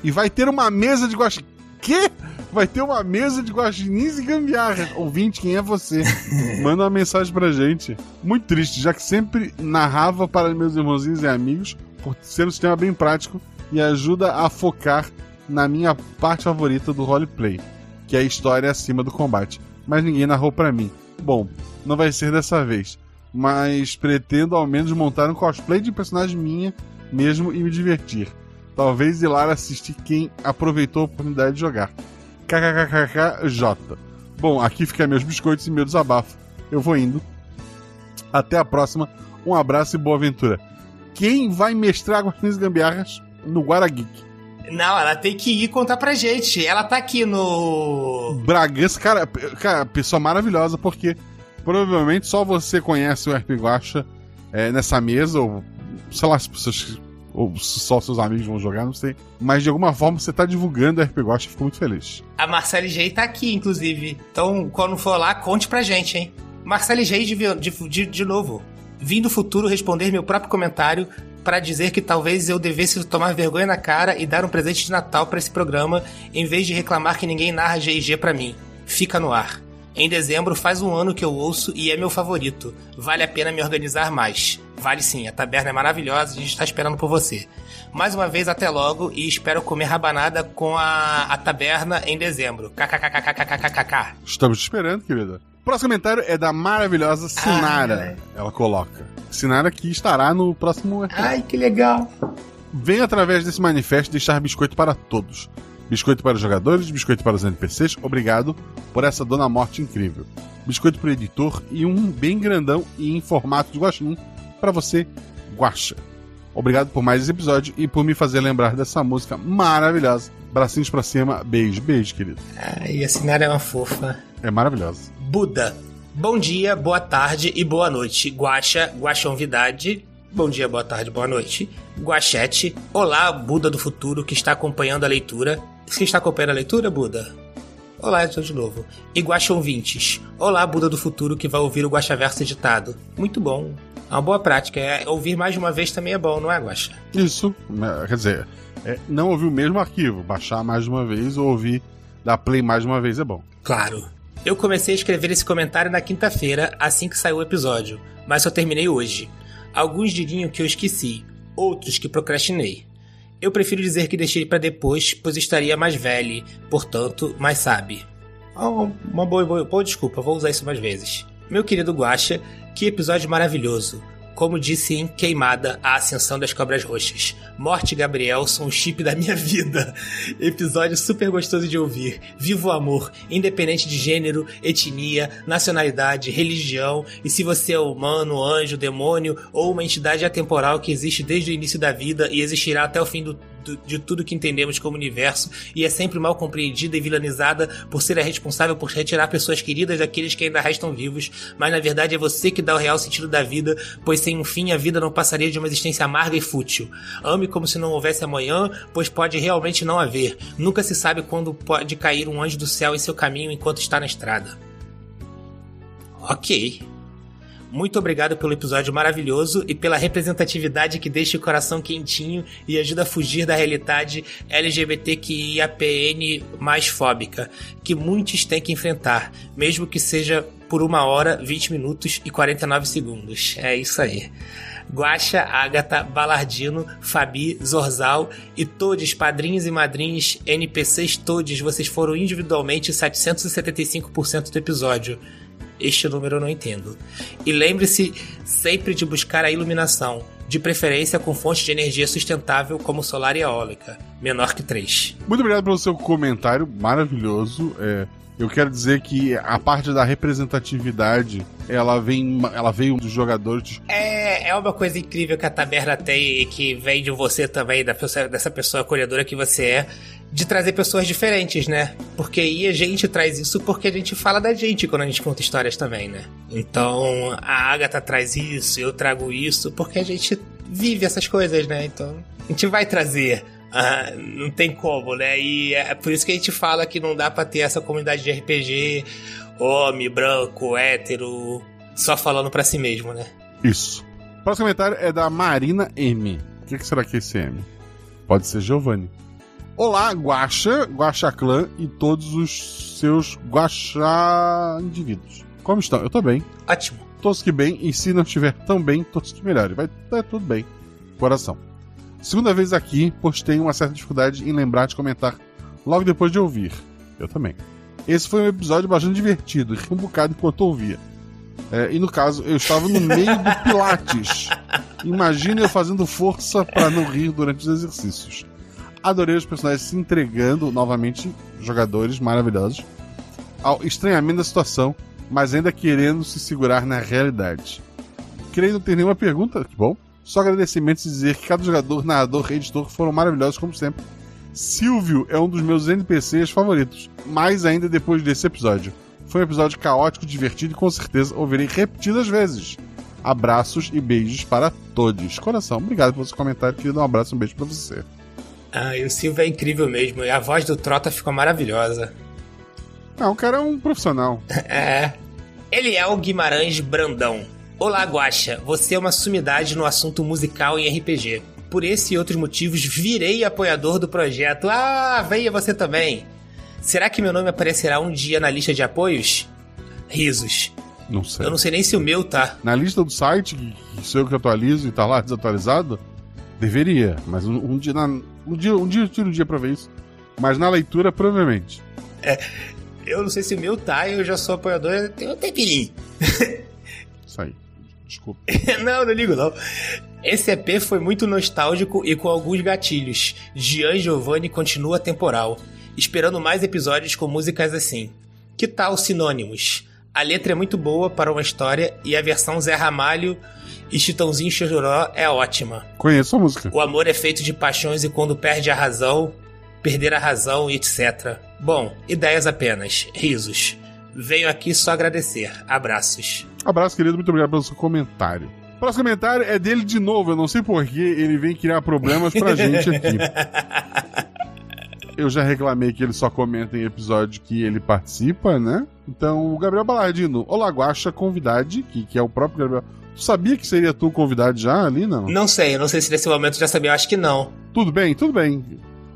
E vai ter uma mesa de guaxi... Quê? Vai ter uma mesa de guaxinins e gambiarras. Ouvinte, quem é você? Manda uma mensagem pra gente. Muito triste, já que sempre narrava para meus irmãozinhos e amigos, por ser um sistema bem prático e ajuda a focar na minha parte favorita do roleplay, que é a história acima do combate. Mas ninguém narrou pra mim. Bom, não vai ser dessa vez, mas pretendo ao menos montar um cosplay de personagem minha mesmo e me divertir. Talvez ir lá assistir quem aproveitou a oportunidade de jogar. KKKKJ. Bom, aqui fica meus biscoitos e meu desabafo. Eu vou indo. Até a próxima. Um abraço e boa aventura. Quem vai mestrar e Gambiarras no Guarageek? Não, ela tem que ir contar pra gente. Ela tá aqui no. Bragança, cara, cara, pessoa maravilhosa, porque provavelmente só você conhece o RP Guacha é, nessa mesa, ou sei lá, as pessoas. Ou se só seus amigos vão jogar, não sei. Mas de alguma forma você tá divulgando o RP Guacha, fico muito feliz. A Marcele G tá aqui, inclusive. Então, quando for lá, conte pra gente, hein? Marcele G de, de, de, de novo. Vim do futuro responder meu próprio comentário para dizer que talvez eu devesse tomar vergonha na cara e dar um presente de Natal pra esse programa, em vez de reclamar que ninguém narra G&G pra mim. Fica no ar. Em dezembro faz um ano que eu ouço e é meu favorito. Vale a pena me organizar mais. Vale sim, a taberna é maravilhosa, a gente tá esperando por você. Mais uma vez, até logo e espero comer rabanada com a, a taberna em dezembro. KKKKKKKK. Estamos te esperando, querida. Próximo comentário é da maravilhosa Sinara. Ela coloca. Sinara que estará no próximo. Ai, que legal. Venha através desse manifesto deixar biscoito para todos. Biscoito para os jogadores, biscoito para os NPCs. Obrigado por essa Dona Morte incrível. Biscoito para o editor e um bem grandão e em formato de guaxinim para você, guaxa. Obrigado por mais esse episódio e por me fazer lembrar dessa música maravilhosa. Bracinhos pra cima, beijo, beijo, querido. Ai, a Sinara é uma fofa. É maravilhosa. Buda. Bom dia, boa tarde e boa noite. Guaxa, Guaxonvidade. Bom dia, boa tarde, boa noite. Guachete. Olá, Buda do futuro que está acompanhando a leitura. Você está acompanhando a leitura, Buda? Olá, estou de novo. E Guaxonvintes. Olá, Buda do futuro que vai ouvir o Guaxaverso editado. Muito bom. É uma boa prática. É, ouvir mais de uma vez também é bom, não é, Guaxa? Isso, né, quer dizer, é, não ouvir o mesmo arquivo, baixar mais de uma vez ou ouvir, dar play mais de uma vez é bom. Claro. Eu comecei a escrever esse comentário na quinta-feira, assim que saiu o episódio, mas só terminei hoje. Alguns diriam que eu esqueci, outros que procrastinei. Eu prefiro dizer que deixei para depois, pois estaria mais velho, portanto, mais sabe. Oh, uma boa, boa, boa desculpa, vou usar isso mais vezes. Meu querido Guaxa, que episódio maravilhoso. Como disse em Queimada, a Ascensão das Cobras Roxas. Morte Gabriel são o chip da minha vida. Episódio super gostoso de ouvir. Viva o amor, independente de gênero, etnia, nacionalidade, religião e se você é humano, anjo, demônio ou uma entidade atemporal que existe desde o início da vida e existirá até o fim do- de tudo que entendemos como universo e é sempre mal compreendida e vilanizada por ser a responsável por retirar pessoas queridas daqueles que ainda restam vivos, mas na verdade é você que dá o real sentido da vida, pois sem um fim a vida não passaria de uma existência amarga e fútil. Ame como se não houvesse amanhã, pois pode realmente não haver. Nunca se sabe quando pode cair um anjo do céu em seu caminho enquanto está na estrada. Ok. Muito obrigado pelo episódio maravilhoso e pela representatividade que deixa o coração quentinho e ajuda a fugir da realidade LGBTQIAPN mais fóbica, que muitos têm que enfrentar, mesmo que seja por uma hora, 20 minutos e 49 segundos. É isso aí. Guaxa, Agatha, Balardino, Fabi, Zorzal e todos, padrinhos e madrinhas, NPCs todos, vocês foram individualmente 775% do episódio. Este número eu não entendo. E lembre-se sempre de buscar a iluminação, de preferência com fonte de energia sustentável como solar e eólica, menor que 3. Muito obrigado pelo seu comentário maravilhoso. É, eu quero dizer que a parte da representatividade ela vem ela veio dos jogadores é, é uma coisa incrível que a taberna tem e que vem de você também da pessoa, dessa pessoa acolhedora que você é de trazer pessoas diferentes, né? Porque aí a gente traz isso porque a gente fala da gente quando a gente conta histórias também, né? Então a Agatha traz isso, eu trago isso, porque a gente vive essas coisas, né? Então a gente vai trazer. Ah, não tem como, né? E é por isso que a gente fala que não dá pra ter essa comunidade de RPG, homem, branco, hétero, só falando pra si mesmo, né? Isso. O próximo comentário é da Marina M. O que, que será que é esse M? Pode ser Giovanni. Olá, Guaxa, Guaxa Clã e todos os seus Guaxa indivíduos. Como estão? Eu tô bem. Ótimo. Todos que bem, e se não estiver tão bem, todos que melhore. Vai é, tudo bem. Coração. Segunda vez aqui, pois tenho uma certa dificuldade em lembrar de comentar logo depois de ouvir. Eu também. Esse foi um episódio bastante divertido, um bocado enquanto ouvia. É, e no caso, eu estava no meio do Pilates. Imagine eu fazendo força para não rir durante os exercícios. Adorei os personagens se entregando novamente, jogadores maravilhosos, ao estranhamento da situação, mas ainda querendo se segurar na realidade. Creio não ter nenhuma pergunta, que bom. Só agradecimentos e dizer que cada jogador, narrador e editor foram maravilhosos como sempre. Silvio é um dos meus NPCs favoritos, mais ainda depois desse episódio. Foi um episódio caótico, divertido e com certeza ouvirei repetidas vezes. Abraços e beijos para todos. Coração, obrigado pelo seu comentário, querido. Um abraço e um beijo para você. Ah, e o Silvio é incrível mesmo. E a voz do Trota ficou maravilhosa. Não, o cara é um profissional. é. Ele é o Guimarães Brandão. Olá, Guaxa. Você é uma sumidade no assunto musical em RPG. Por esse e outros motivos, virei apoiador do projeto. Ah, venha você também. Será que meu nome aparecerá um dia na lista de apoios? Risos. Não sei. Eu não sei nem se o meu tá. Na lista do site, que sou eu que atualizo e tá lá desatualizado, deveria. Mas um, um dia, na, um dia, um dia eu tiro um dia pra ver isso. Mas na leitura, provavelmente. É, eu não sei se o meu tá, eu já sou apoiador, tem um tempinho. Isso aí. Desculpa. não, não ligo não. Esse EP foi muito nostálgico e com alguns gatilhos. Gian Giovanni continua temporal, esperando mais episódios com músicas assim. Que tal Sinônimos? A letra é muito boa para uma história e a versão Zé Ramalho e Chitãozinho Chororó é ótima. Conheço a música. O amor é feito de paixões e quando perde a razão, perder a razão e etc. Bom, ideias apenas, risos. Venho aqui só agradecer. Abraços. Abraço, querido. Muito obrigado pelo seu comentário. O próximo comentário é dele de novo. Eu não sei porquê ele vem criar problemas pra gente aqui. Eu já reclamei que ele só comenta em episódio que ele participa, né? Então, o Gabriel Balardino. Olá, Guaxa, convidade, que, que é o próprio Gabriel. Tu sabia que seria tu convidado já ali, não? Não sei, não sei se nesse momento já sabia, eu acho que não. Tudo bem, tudo bem.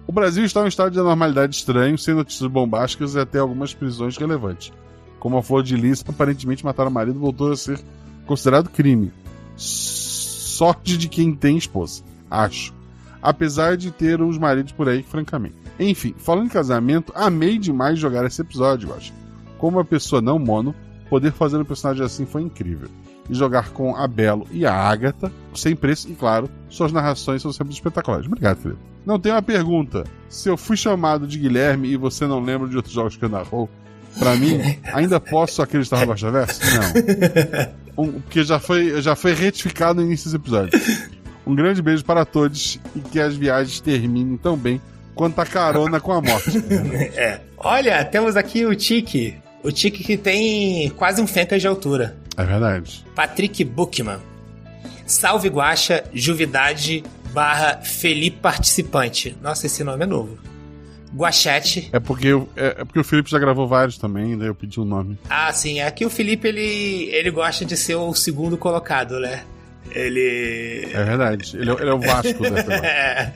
O Brasil está em um estado de anormalidade estranho, sem notícias bombásticas e até algumas prisões relevantes. Como a Flor de Lis, aparentemente matar o marido voltou a ser considerado crime. Sorte de quem tem esposa, acho. Apesar de ter uns maridos por aí, francamente. Enfim, falando em casamento, amei demais jogar esse episódio, eu acho. Como uma pessoa não mono, poder fazer um personagem assim foi incrível. E jogar com a Belo e a Agatha, sem preço, e claro, suas narrações são sempre espetaculares. Obrigado, Felipe. Não tem uma pergunta. Se eu fui chamado de Guilherme e você não lembra de outros jogos que eu narrou, pra mim, ainda posso acreditar no Gosta Verso? Não. Um, porque já foi, já foi retificado no início desse episódio. Um grande beijo para todos e que as viagens terminem tão bem quanto a carona com a morte. é. Olha, temos aqui o Tiki. O Tiki que tem quase um Fencas de altura. É verdade. Patrick Buchmann. Salve Guacha, Juvidade barra Felipe Participante. Nossa, esse nome é novo. Guachete. É porque, eu- é, é porque o Felipe já gravou vários também, daí eu pedi o nome. Ah, sim, aqui o Felipe ele, ele gosta de ser o segundo colocado, né? Ele. É verdade. Ele é, ele é o Vasco. É,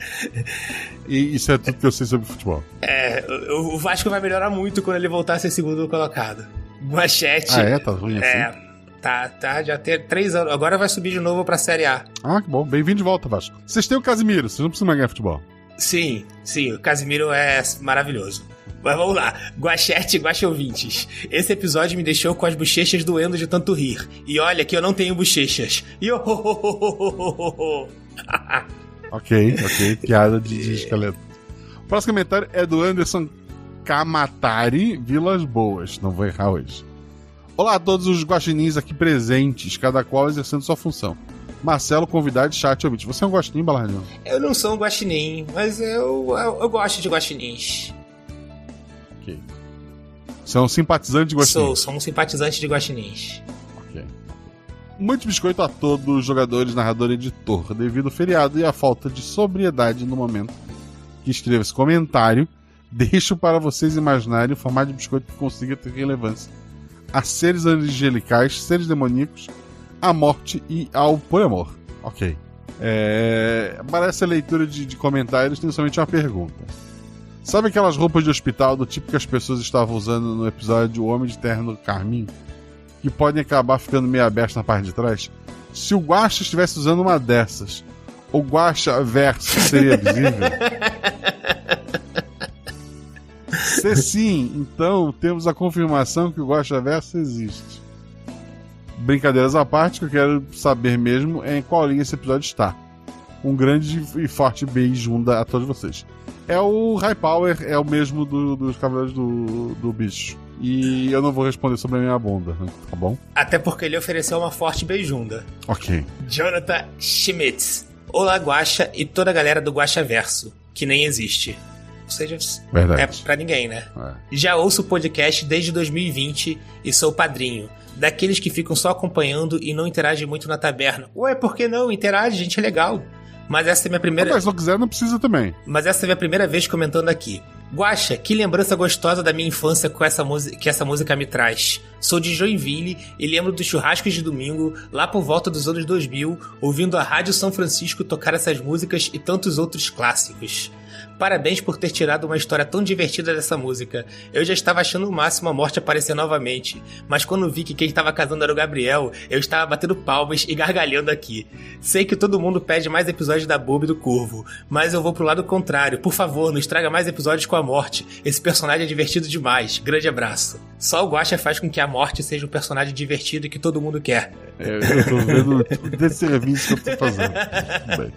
E isso é tudo que eu sei sobre futebol. é, o o Vasco vai melhorar muito quando ele voltar a ser segundo colocado. Guachete. Ah, é? Tá ruim assim? É, tá, tá, já tem três anos. Agora vai subir de novo pra Série A. Ah, que bom. Bem-vindo de volta, Vasco. Vocês têm o Casimiro, vocês não precisam mais ganhar futebol. Sim, sim, o Casimiro é maravilhoso. Mas vamos lá, Guachete e Guaxouvintes. Esse episódio me deixou com as bochechas doendo de tanto rir. E olha que eu não tenho bochechas. Ok, ok. Piada de, de esqueleto. O próximo comentário é do Anderson Kamatari Vilas Boas. Não vou errar hoje. Olá a todos os guaxinins aqui presentes, cada qual exercendo sua função. Marcelo, convidado, chat ouvinte. Você é um guaxinim, Balardiano? Eu não sou um guaxinim, mas eu, eu, eu gosto de guaxinins. Você é um simpatizante de guaxinim? Sou, sou um simpatizante de guaxinins. Ok. Muito biscoito a todos os jogadores, narrador e editor. Devido ao feriado e à falta de sobriedade no momento que escreva esse comentário, deixo para vocês imaginarem o formato de biscoito que consiga ter relevância a seres angelicais, seres demoníacos, à morte e ao poliamor. Ok. É... Para essa leitura de, de comentários, tenho somente uma pergunta. Sabe aquelas roupas de hospital do tipo que as pessoas estavam usando no episódio O Homem de Terno Carmim? que podem acabar ficando meio abertos na parte de trás. Se o Guaxa estivesse usando uma dessas, o Guaxa verso seria visível? Se sim, então temos a confirmação que o Guaxa verso existe. Brincadeiras à parte, o que eu quero saber mesmo é em qual linha esse episódio está. Um grande e forte beijo a todos vocês. É o High Power, é o mesmo do- dos Cavaleiros do, do Bicho. E eu não vou responder sobre a minha bunda, tá bom? Até porque ele ofereceu uma forte beijunda. Ok. Jonathan Schmitz. Olá, Guaxa e toda a galera do Guaxa Verso, que nem existe. Ou seja, Verdade. é pra ninguém, né? É. Já ouço o podcast desde 2020 e sou padrinho. Daqueles que ficam só acompanhando e não interagem muito na taberna. Ué, por que não? Interage, gente, é legal. Mas essa é minha primeira. Mas se não quiser, não precisa também. Mas essa é minha primeira vez comentando aqui. Guaxa, que lembrança gostosa da minha infância com essa música, que essa música me traz. Sou de Joinville e lembro dos churrascos de domingo, lá por volta dos anos 2000, ouvindo a Rádio São Francisco tocar essas músicas e tantos outros clássicos. Parabéns por ter tirado uma história tão divertida dessa música. Eu já estava achando o máximo a morte aparecer novamente, mas quando vi que quem estava casando era o Gabriel, eu estava batendo palmas e gargalhando aqui. Sei que todo mundo pede mais episódios da Bob do Corvo, mas eu vou pro lado contrário. Por favor, nos traga mais episódios com a morte. Esse personagem é divertido demais. Grande abraço. Só o Guacha faz com que a morte seja um personagem divertido que todo mundo quer. É, eu tô vendo o desserviço que eu tô fazendo. Bem.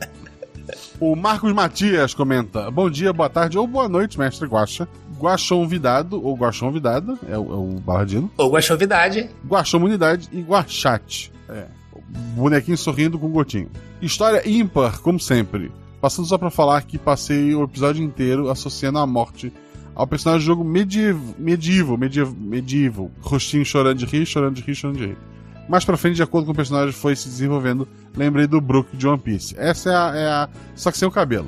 O Marcos Matias comenta: Bom dia, boa tarde ou boa noite, mestre Guaxa. Guaxon Vidado, ou Guaxon Vidada, é o, é o Baladino. Ou Guaxovidade. Guaxon Unidade e Guaxate. É. Bonequinho sorrindo com gotinho. História ímpar, como sempre. Passando só pra falar que passei o episódio inteiro associando a morte ao personagem do jogo medieval, medieval, medieval, medieval. Rostinho chorando de rir, chorando de rir, chorando de rir. Mais pra frente, de acordo com o personagem foi se desenvolvendo, lembrei do Brook de One Piece. Essa é a, é a. Só que sem o cabelo.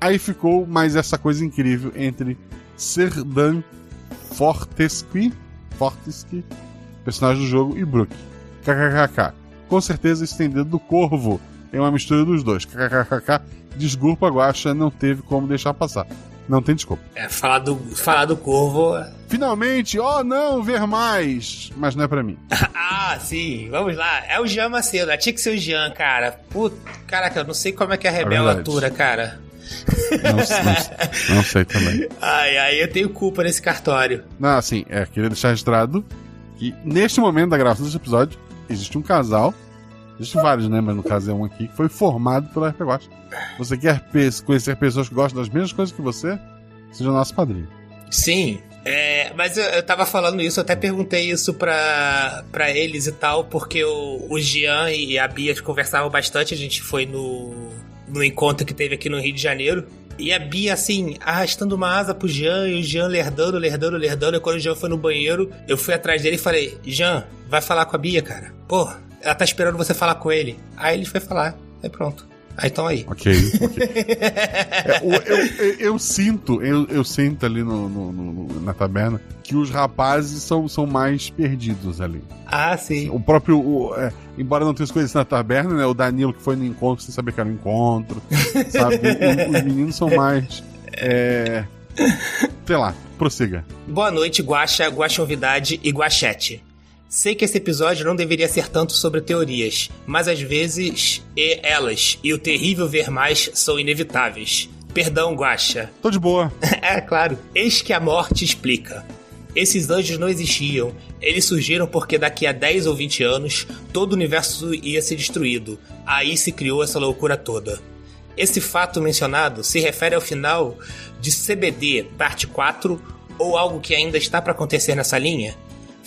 Aí ficou mais essa coisa incrível entre Serdan Fortescue, Fortescue, personagem do jogo, e Brook. KKKK. Com certeza dedo do corvo é uma mistura dos dois. KKKK. Desculpa, Guaxa, não teve como deixar passar. Não tem desculpa. É, falar do, falar do Corvo. Finalmente, oh não, ver mais! Mas não é pra mim. ah, sim, vamos lá. É o Jean Macedo, tinha que ser o Jean, cara. Puta, caraca, eu não sei como é que a Rebel atura, cara. Não, não- não sei também. Ai, ai, eu tenho culpa nesse cartório. Não, assim, é, queria deixar registrado que neste momento da gravação desse episódio existe um casal. Existem vários, né? Mas no caso é um aqui que foi formado pela RP Guacha. Você quer conhecer pessoas que gostam das mesmas coisas que você? Seja nosso padrinho. Sim. É, mas eu, eu tava falando isso, eu até perguntei isso pra, pra eles e tal, porque o, o Jean e a Bia conversavam bastante, a gente foi no, no encontro que teve aqui no Rio de Janeiro. E a Bia, assim, arrastando uma asa pro Jean, e o Jean lerdando, lerdando, lerdando. E quando o Jean foi no banheiro, eu fui atrás dele e falei: Jean, vai falar com a Bia, cara. Pô, ela tá esperando você falar com ele. Aí ele foi falar, aí pronto. Ah, então aí. Ok, ok. É, eu, eu- eu sinto, eu, eu sinto ali no, no- no- na taberna que os rapazes são, são mais perdidos ali. Ah, sim. O próprio. o- é, embora não tenha escolhido isso na taberna, né? O Danilo que foi no encontro sem saber que era um encontro. Sabe? O- os meninos são mais. É. Sei lá, prossiga. Boa noite, Guaxa, Guaxovidade e Guachete. Sei que esse episódio não deveria ser tanto sobre teorias, mas às vezes e elas e o terrível ver mais são inevitáveis. Perdão, Guaxa. Tô de boa. é, claro. Eis que a morte explica. Esses anjos não existiam. Eles surgiram porque daqui a 10 ou 20 anos todo o universo ia ser destruído. Aí se criou essa loucura toda. Esse fato mencionado se refere ao final de CBD parte 4 ou algo que ainda está para acontecer nessa linha?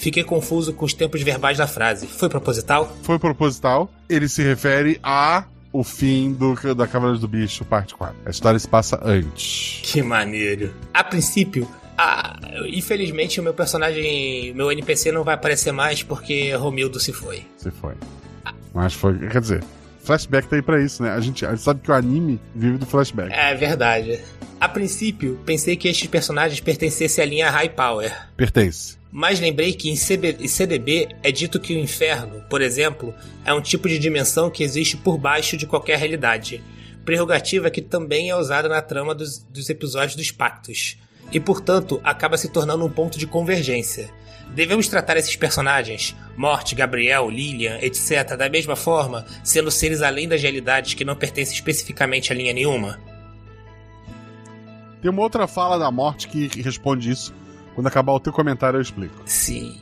Fiquei confuso com os tempos verbais da frase. Foi proposital? Foi proposital. Ele se refere a o fim do, da Cavaleiros do Bicho, parte 4. A história se passa antes. Que maneiro. A princípio, infelizmente o meu personagem, meu NPC não vai aparecer mais porque Romildo se foi. Se foi. Mas foi. Quer dizer, flashback tá aí pra isso, né? A gente, a gente sabe que o anime vive do flashback. É verdade. A princípio, pensei que estes personagens pertencessem à linha High Power. Pertence. Mas lembrei que em CDB é dito que o inferno, por exemplo, é um tipo de dimensão que existe por baixo de qualquer realidade. Prerrogativa que também é usada na trama dos, dos episódios dos Pactos. E, portanto, acaba se tornando um ponto de convergência. Devemos tratar esses personagens, Morte, Gabriel, Lilian, etc., da mesma forma, sendo seres além das realidades que não pertencem especificamente a linha nenhuma? Tem uma outra fala da morte que responde isso. Quando acabar o teu comentário, eu explico. Sim.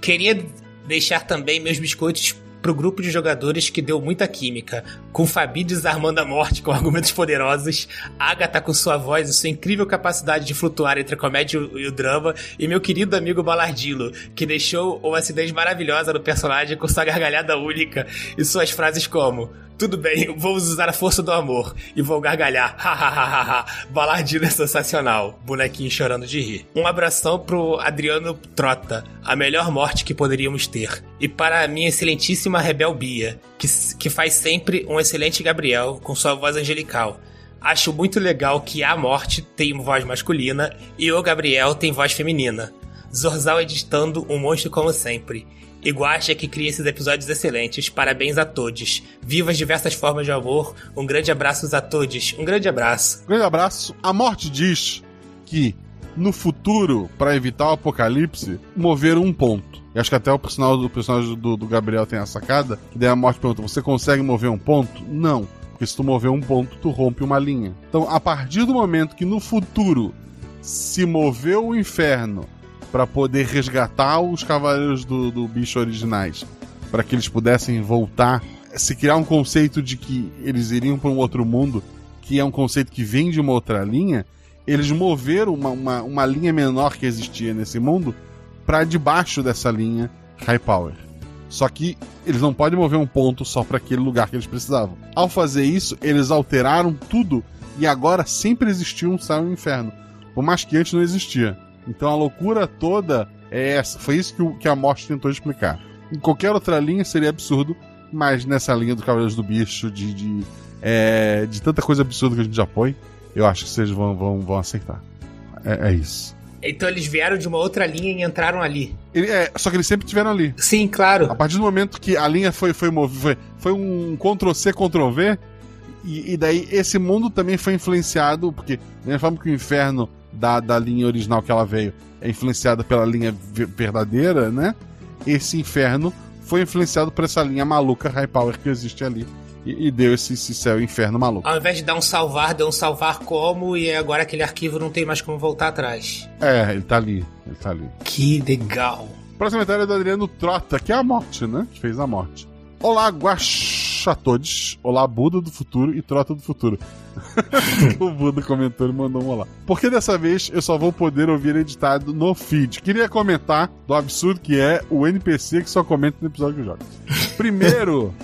Queria deixar também meus biscoitos pro grupo de jogadores que deu muita química, com Fabi desarmando a morte com argumentos poderosos, Agatha com sua voz e sua incrível capacidade de flutuar entre a comédia e e o drama, e meu querido amigo Balardilo, que deixou uma acidez maravilhosa no personagem com sua gargalhada única e suas frases como tudo bem, vamos usar a força do amor. E vou gargalhar. Hahaha. Balardino é sensacional. Bonequinho chorando de rir. Um abração pro Adriano Trota. A melhor morte que poderíamos ter. E para a minha excelentíssima Rebel Bia, que, que faz sempre um excelente Gabriel com sua voz angelical. Acho muito legal que a morte tem voz masculina e o Gabriel tem voz feminina. Zorzal editando um monstro como sempre. E Guaxa que cria esses episódios excelentes. Parabéns a todos. Viva as diversas formas de amor. Um grande abraço a todos. Um grande abraço. Grande abraço. A morte diz que no futuro, pra evitar o apocalipse, moveram um ponto. E acho que até o personagem do, personagem do, do Gabriel tem a sacada. Que daí a morte pergunta: Você consegue mover um ponto? Não. Porque se tu mover um ponto, tu rompe uma linha. Então, a partir do momento que no futuro se moveu o inferno para poder resgatar os cavaleiros do, do bicho originais, para que eles pudessem voltar, se criar um conceito de que eles iriam para um outro mundo, que é um conceito que vem de uma outra linha, eles moveram uma, uma, uma linha menor que existia nesse mundo para debaixo dessa linha High Power. Só que eles não podem mover um ponto só para aquele lugar que eles precisavam. Ao fazer isso, eles alteraram tudo e agora sempre existiu um céu e um inferno. Por mais que antes não existia. Então a loucura toda é essa. Foi isso que, o- que a morte tentou explicar. Em qualquer outra linha seria absurdo, mas nessa linha do Cavaleiros do Bicho, de, de, é, de tanta coisa absurda que a gente já põe, eu acho que vocês vão, vão, vão aceitar. É, é isso. Então eles vieram de uma outra linha e entraram ali. Ele- é, só que eles sempre estiveram ali. Sim, claro. A partir do momento que a linha foi, foi movida, foi, foi um Ctrl-C, Ctrl-V, e, e daí esse mundo também foi influenciado, porque da mesma forma que o inferno da, da linha original que ela veio é influenciado pela linha ve- verdadeira, né? Esse inferno foi influenciado por essa linha maluca High Power que existe ali. E, e deu esse, esse céu inferno maluco. Ao invés de dar um salvar, deu um salvar como e agora aquele arquivo não tem mais como voltar atrás. É, ele tá ali. Ele tá ali. Que legal. Próximo comentário é do Adriano Trota, que é a morte, né? Que fez a morte. Olá, Guaxatodes. Olá, Buda do futuro e Trota do futuro. o Buda comentou e mandou um olá. Porque dessa vez eu só vou poder ouvir editado no feed. Queria comentar do absurdo que é o NPC que só comenta no episódio que joga. Primeiro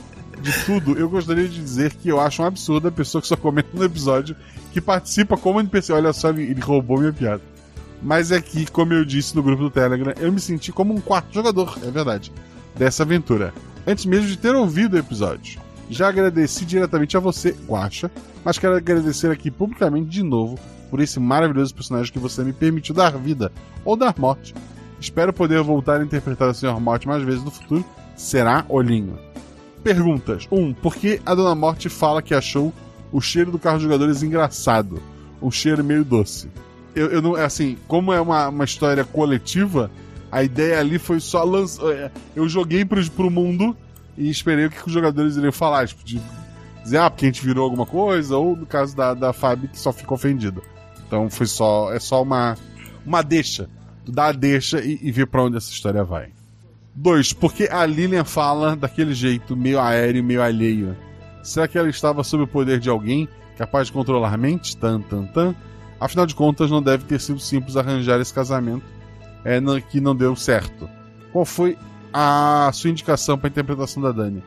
de tudo, eu gostaria de dizer que eu acho um absurdo a pessoa que só comenta no episódio que participa como NPC. Olha só, ele roubou minha piada. Mas é que, como eu disse no grupo do Telegram, eu me senti como um quarto jogador, é verdade, dessa aventura. Antes mesmo de ter ouvido o episódio. Já agradeci diretamente a você, Guaxa, mas quero agradecer aqui publicamente de novo por esse maravilhoso personagem que você me permitiu dar vida ou dar morte. Espero poder voltar a interpretar o Sr. Morte mais vezes no futuro. Será Olhinho? Perguntas. 1. Um, por que a Dona Morte fala que achou o cheiro do carro de jogadores engraçado? Um cheiro meio doce. Eu, eu não. Assim, como é uma, uma história coletiva, a ideia ali foi só lançar. Eu joguei pro, pro mundo e esperei o que os jogadores iriam falar. Tipo, de dizer, ah, porque a gente virou alguma coisa, ou no caso da, da Fábio, que só ficou ofendida. Então foi só. É só uma. Uma deixa. Dá a deixa e, e vê pra onde essa história vai. Dois, porque a Lilian fala daquele jeito, meio aéreo, meio alheio. Será que ela estava sob o poder de alguém capaz de controlar mentes? Tan, tan, tan. Afinal de contas, não deve ter sido simples arranjar esse casamento é, que não deu certo. Qual foi a sua indicação para interpretação da Dani?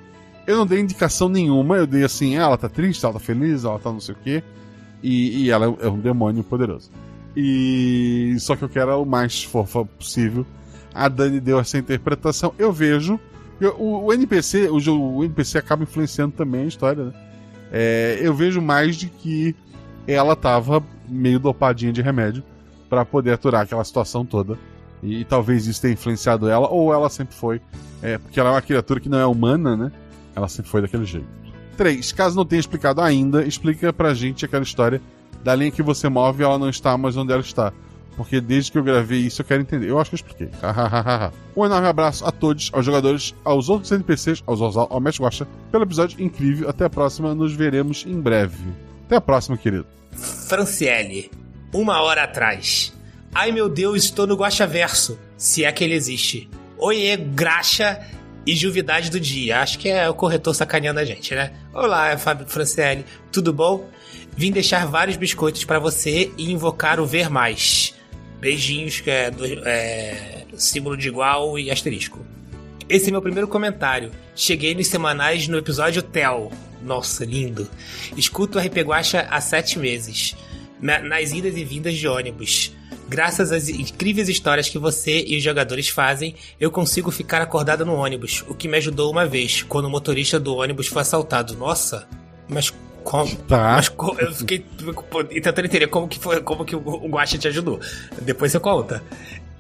Eu não dei indicação nenhuma, eu dei assim, ela tá triste, ela tá feliz, ela tá não sei o quê. E, e ela é um demônio poderoso. E só que eu quero o mais fofa possível a Dani deu essa interpretação. Eu vejo. Eu, o, o, NPC, o, o, NPC acaba influenciando também a história, né? É, eu vejo mais de que ela tava meio dopadinha de remédio para poder aturar aquela situação toda. E, e, talvez isso tenha influenciado ela, ou ela sempre foi. É, porque ela é uma criatura que não é humana, né? Ela sempre foi daquele jeito. 3. Caso não tenha explicado ainda, explica pra gente aquela história da linha que você move ela não está mais onde ela está porque desde que eu gravei isso eu quero entender. Eu acho que eu expliquei. um enorme abraço a todos, aos jogadores, aos outros NPCs, aos, aos, ao Mestre Guacha, pelo episódio incrível. Até a próxima, nos veremos em breve. Até a próxima, querido. Franciele, uma hora atrás. Ai meu Deus, estou no Guacha Verso, se é que ele existe. Oiê, graxa e juvidade do dia. Acho que é o corretor sacaneando a gente, né? Olá, Fábio Franciele, tudo bom? Vim deixar vários biscoitos para você e invocar o Ver Mais. Beijinhos, que é, do, é símbolo de igual e asterisco. Esse é meu primeiro comentário. Cheguei nos semanais no episódio Tel. Nossa, lindo. Escuto o RP Guacha há sete meses. Nas idas e vindas de ônibus. Graças às incríveis histórias que você e os jogadores fazem, eu consigo ficar acordado no ônibus, o que me ajudou uma vez, quando o motorista do ônibus foi assaltado. Nossa, mas como? Tá. Mas eu fiquei tentando entender como que, foi, como que o, o Guacha te ajudou. Depois você conta.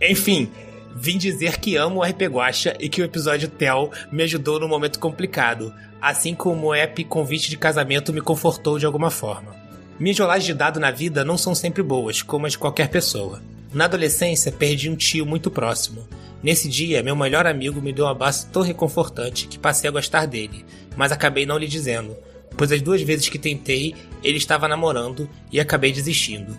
Enfim, vim dizer que amo o RP Guacha e que o episódio Tel me ajudou num momento complicado, assim como o app Convite de Casamento me confortou de alguma forma. Minhas rolagens de dado na vida não são sempre boas, como as de qualquer pessoa. Na adolescência, perdi um tio muito próximo. Nesse dia, meu melhor amigo me deu um abraço tão reconfortante que passei a gostar dele, mas acabei não lhe dizendo, pois as duas vezes que tentei, ele estava namorando e acabei desistindo.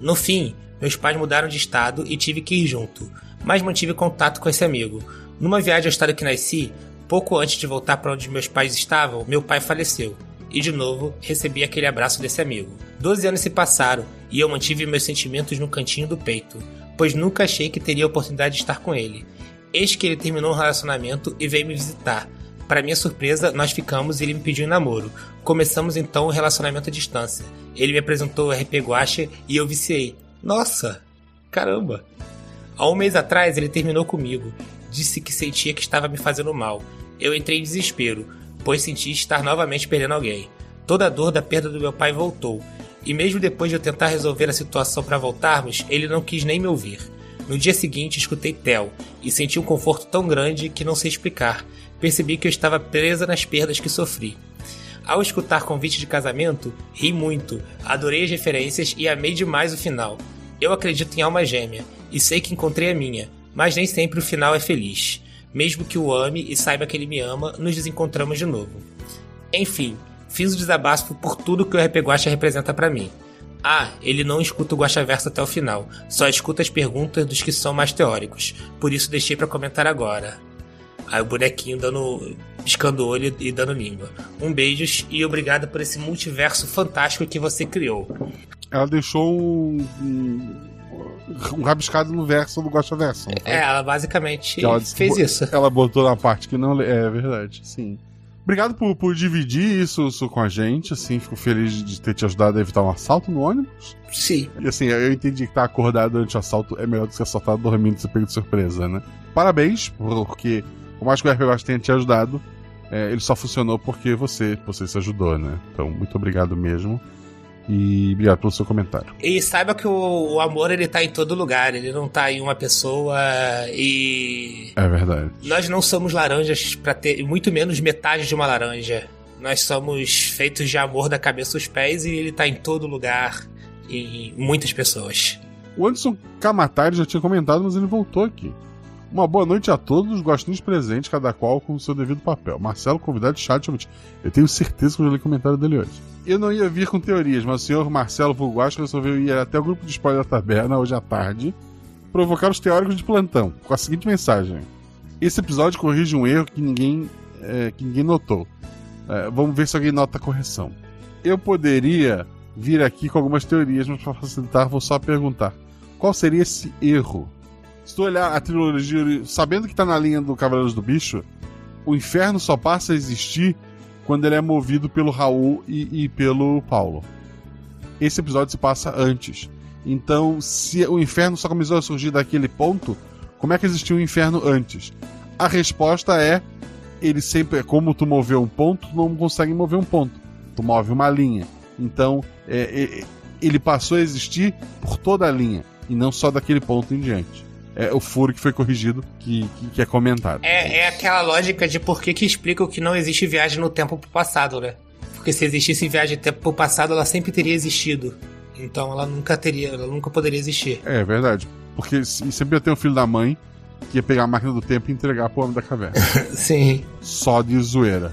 No fim, meus pais mudaram de estado e tive que ir junto, mas mantive contato com esse amigo. Numa viagem ao estado que nasci, pouco antes de voltar para onde meus pais estavam, meu pai faleceu. E de novo, recebi aquele abraço desse amigo. Doze anos se passaram e eu mantive meus sentimentos no cantinho do peito, pois nunca achei que teria a oportunidade de estar com ele. Eis que ele terminou um relacionamento e veio me visitar, para minha surpresa, nós ficamos e ele me pediu em namoro. Começamos então o um relacionamento à distância. Ele me apresentou o RP Guacha e eu viciei. Nossa, caramba! Há um mês atrás ele terminou comigo. Disse que sentia que estava me fazendo mal. Eu entrei em desespero, pois senti estar novamente perdendo alguém. Toda a dor da perda do meu pai voltou. E mesmo depois de eu tentar resolver a situação para voltarmos, ele não quis nem me ouvir. No dia seguinte, escutei Tel e senti um conforto tão grande que não sei explicar percebi que eu estava presa nas perdas que sofri. Ao escutar convite de casamento, ri muito, adorei as referências e amei demais o final. Eu acredito em alma gêmea e sei que encontrei a minha, mas nem sempre o final é feliz. Mesmo que o ame e saiba que ele me ama, nos desencontramos de novo. Enfim, fiz o desabafo por tudo que o RP Guacha representa para mim. Ah, ele não escuta o Guacha Verso até o final, só escuta as perguntas dos que são mais teóricos, por isso deixei para comentar agora. Aí o bonequinho dando. piscando o olho e dando língua. Um beijos e obrigado por esse multiverso fantástico que você criou. Ela deixou um. Um, rabiscado no verso do Gosta Verso. É, ela basicamente ela fez isso. Ela botou na parte que não. É verdade, sim. Obrigado por, por dividir isso, isso, com a gente, assim, fico feliz de ter te ajudado a evitar um assalto no ônibus. Sim. E assim, eu entendi que estar tá acordado durante o assalto é melhor do que ser assaltado dormindo e ser pego de surpresa, né? Parabéns, porque por mais que o RPG tenha te ajudado, é, ele só funcionou porque você, você se ajudou, né? Então, muito obrigado mesmo. E obrigado pelo seu comentário. E saiba que o, o amor ele tá em todo lugar, ele não tá em uma pessoa e. É verdade. Nós não somos laranjas para ter, muito menos metade de uma laranja. Nós somos feitos de amor da cabeça aos pés e ele tá em todo lugar, em muitas pessoas. O Anderson Kamatari já tinha comentado, mas ele voltou aqui. Uma boa noite a todos os gostinhos presentes, cada qual com o seu devido papel. Marcelo, convidado de chat, eu tenho certeza que eu já li o comentário dele hoje. Eu não ia vir com teorias, mas o senhor Marcelo Vulguacho resolveu ir até o grupo de spoiler da taberna hoje à tarde, provocar os teóricos de plantão, com a seguinte mensagem. Esse episódio corrige um erro que ninguém, é, que ninguém notou. É, vamos ver se alguém nota a correção. Eu poderia vir aqui com algumas teorias, mas para facilitar, vou só perguntar: qual seria esse erro? Se tu olhar a trilogia, sabendo que tá na linha do Cavaleiros do Bicho, o inferno só passa a existir quando ele é movido pelo Raul e, e pelo Paulo. Esse episódio se passa antes. Então, se o inferno só começou a surgir daquele ponto, como é que existiu o inferno antes? A resposta é: ele sempre, como tu moveu um ponto, tu não consegue mover um ponto. Tu move uma linha. Então, é, é, ele passou a existir por toda a linha e não só daquele ponto em diante é o furo que foi corrigido que, que, que é comentado. É, é aquela lógica de por que, que explica que não existe viagem no tempo pro passado, né? Porque se existisse viagem no tempo pro passado, ela sempre teria existido. Então ela nunca teria, ela nunca poderia existir. É verdade. Porque sempre ia ter um filho da mãe que ia pegar a máquina do tempo e entregar pro homem da caverna. Sim. Só de zoeira.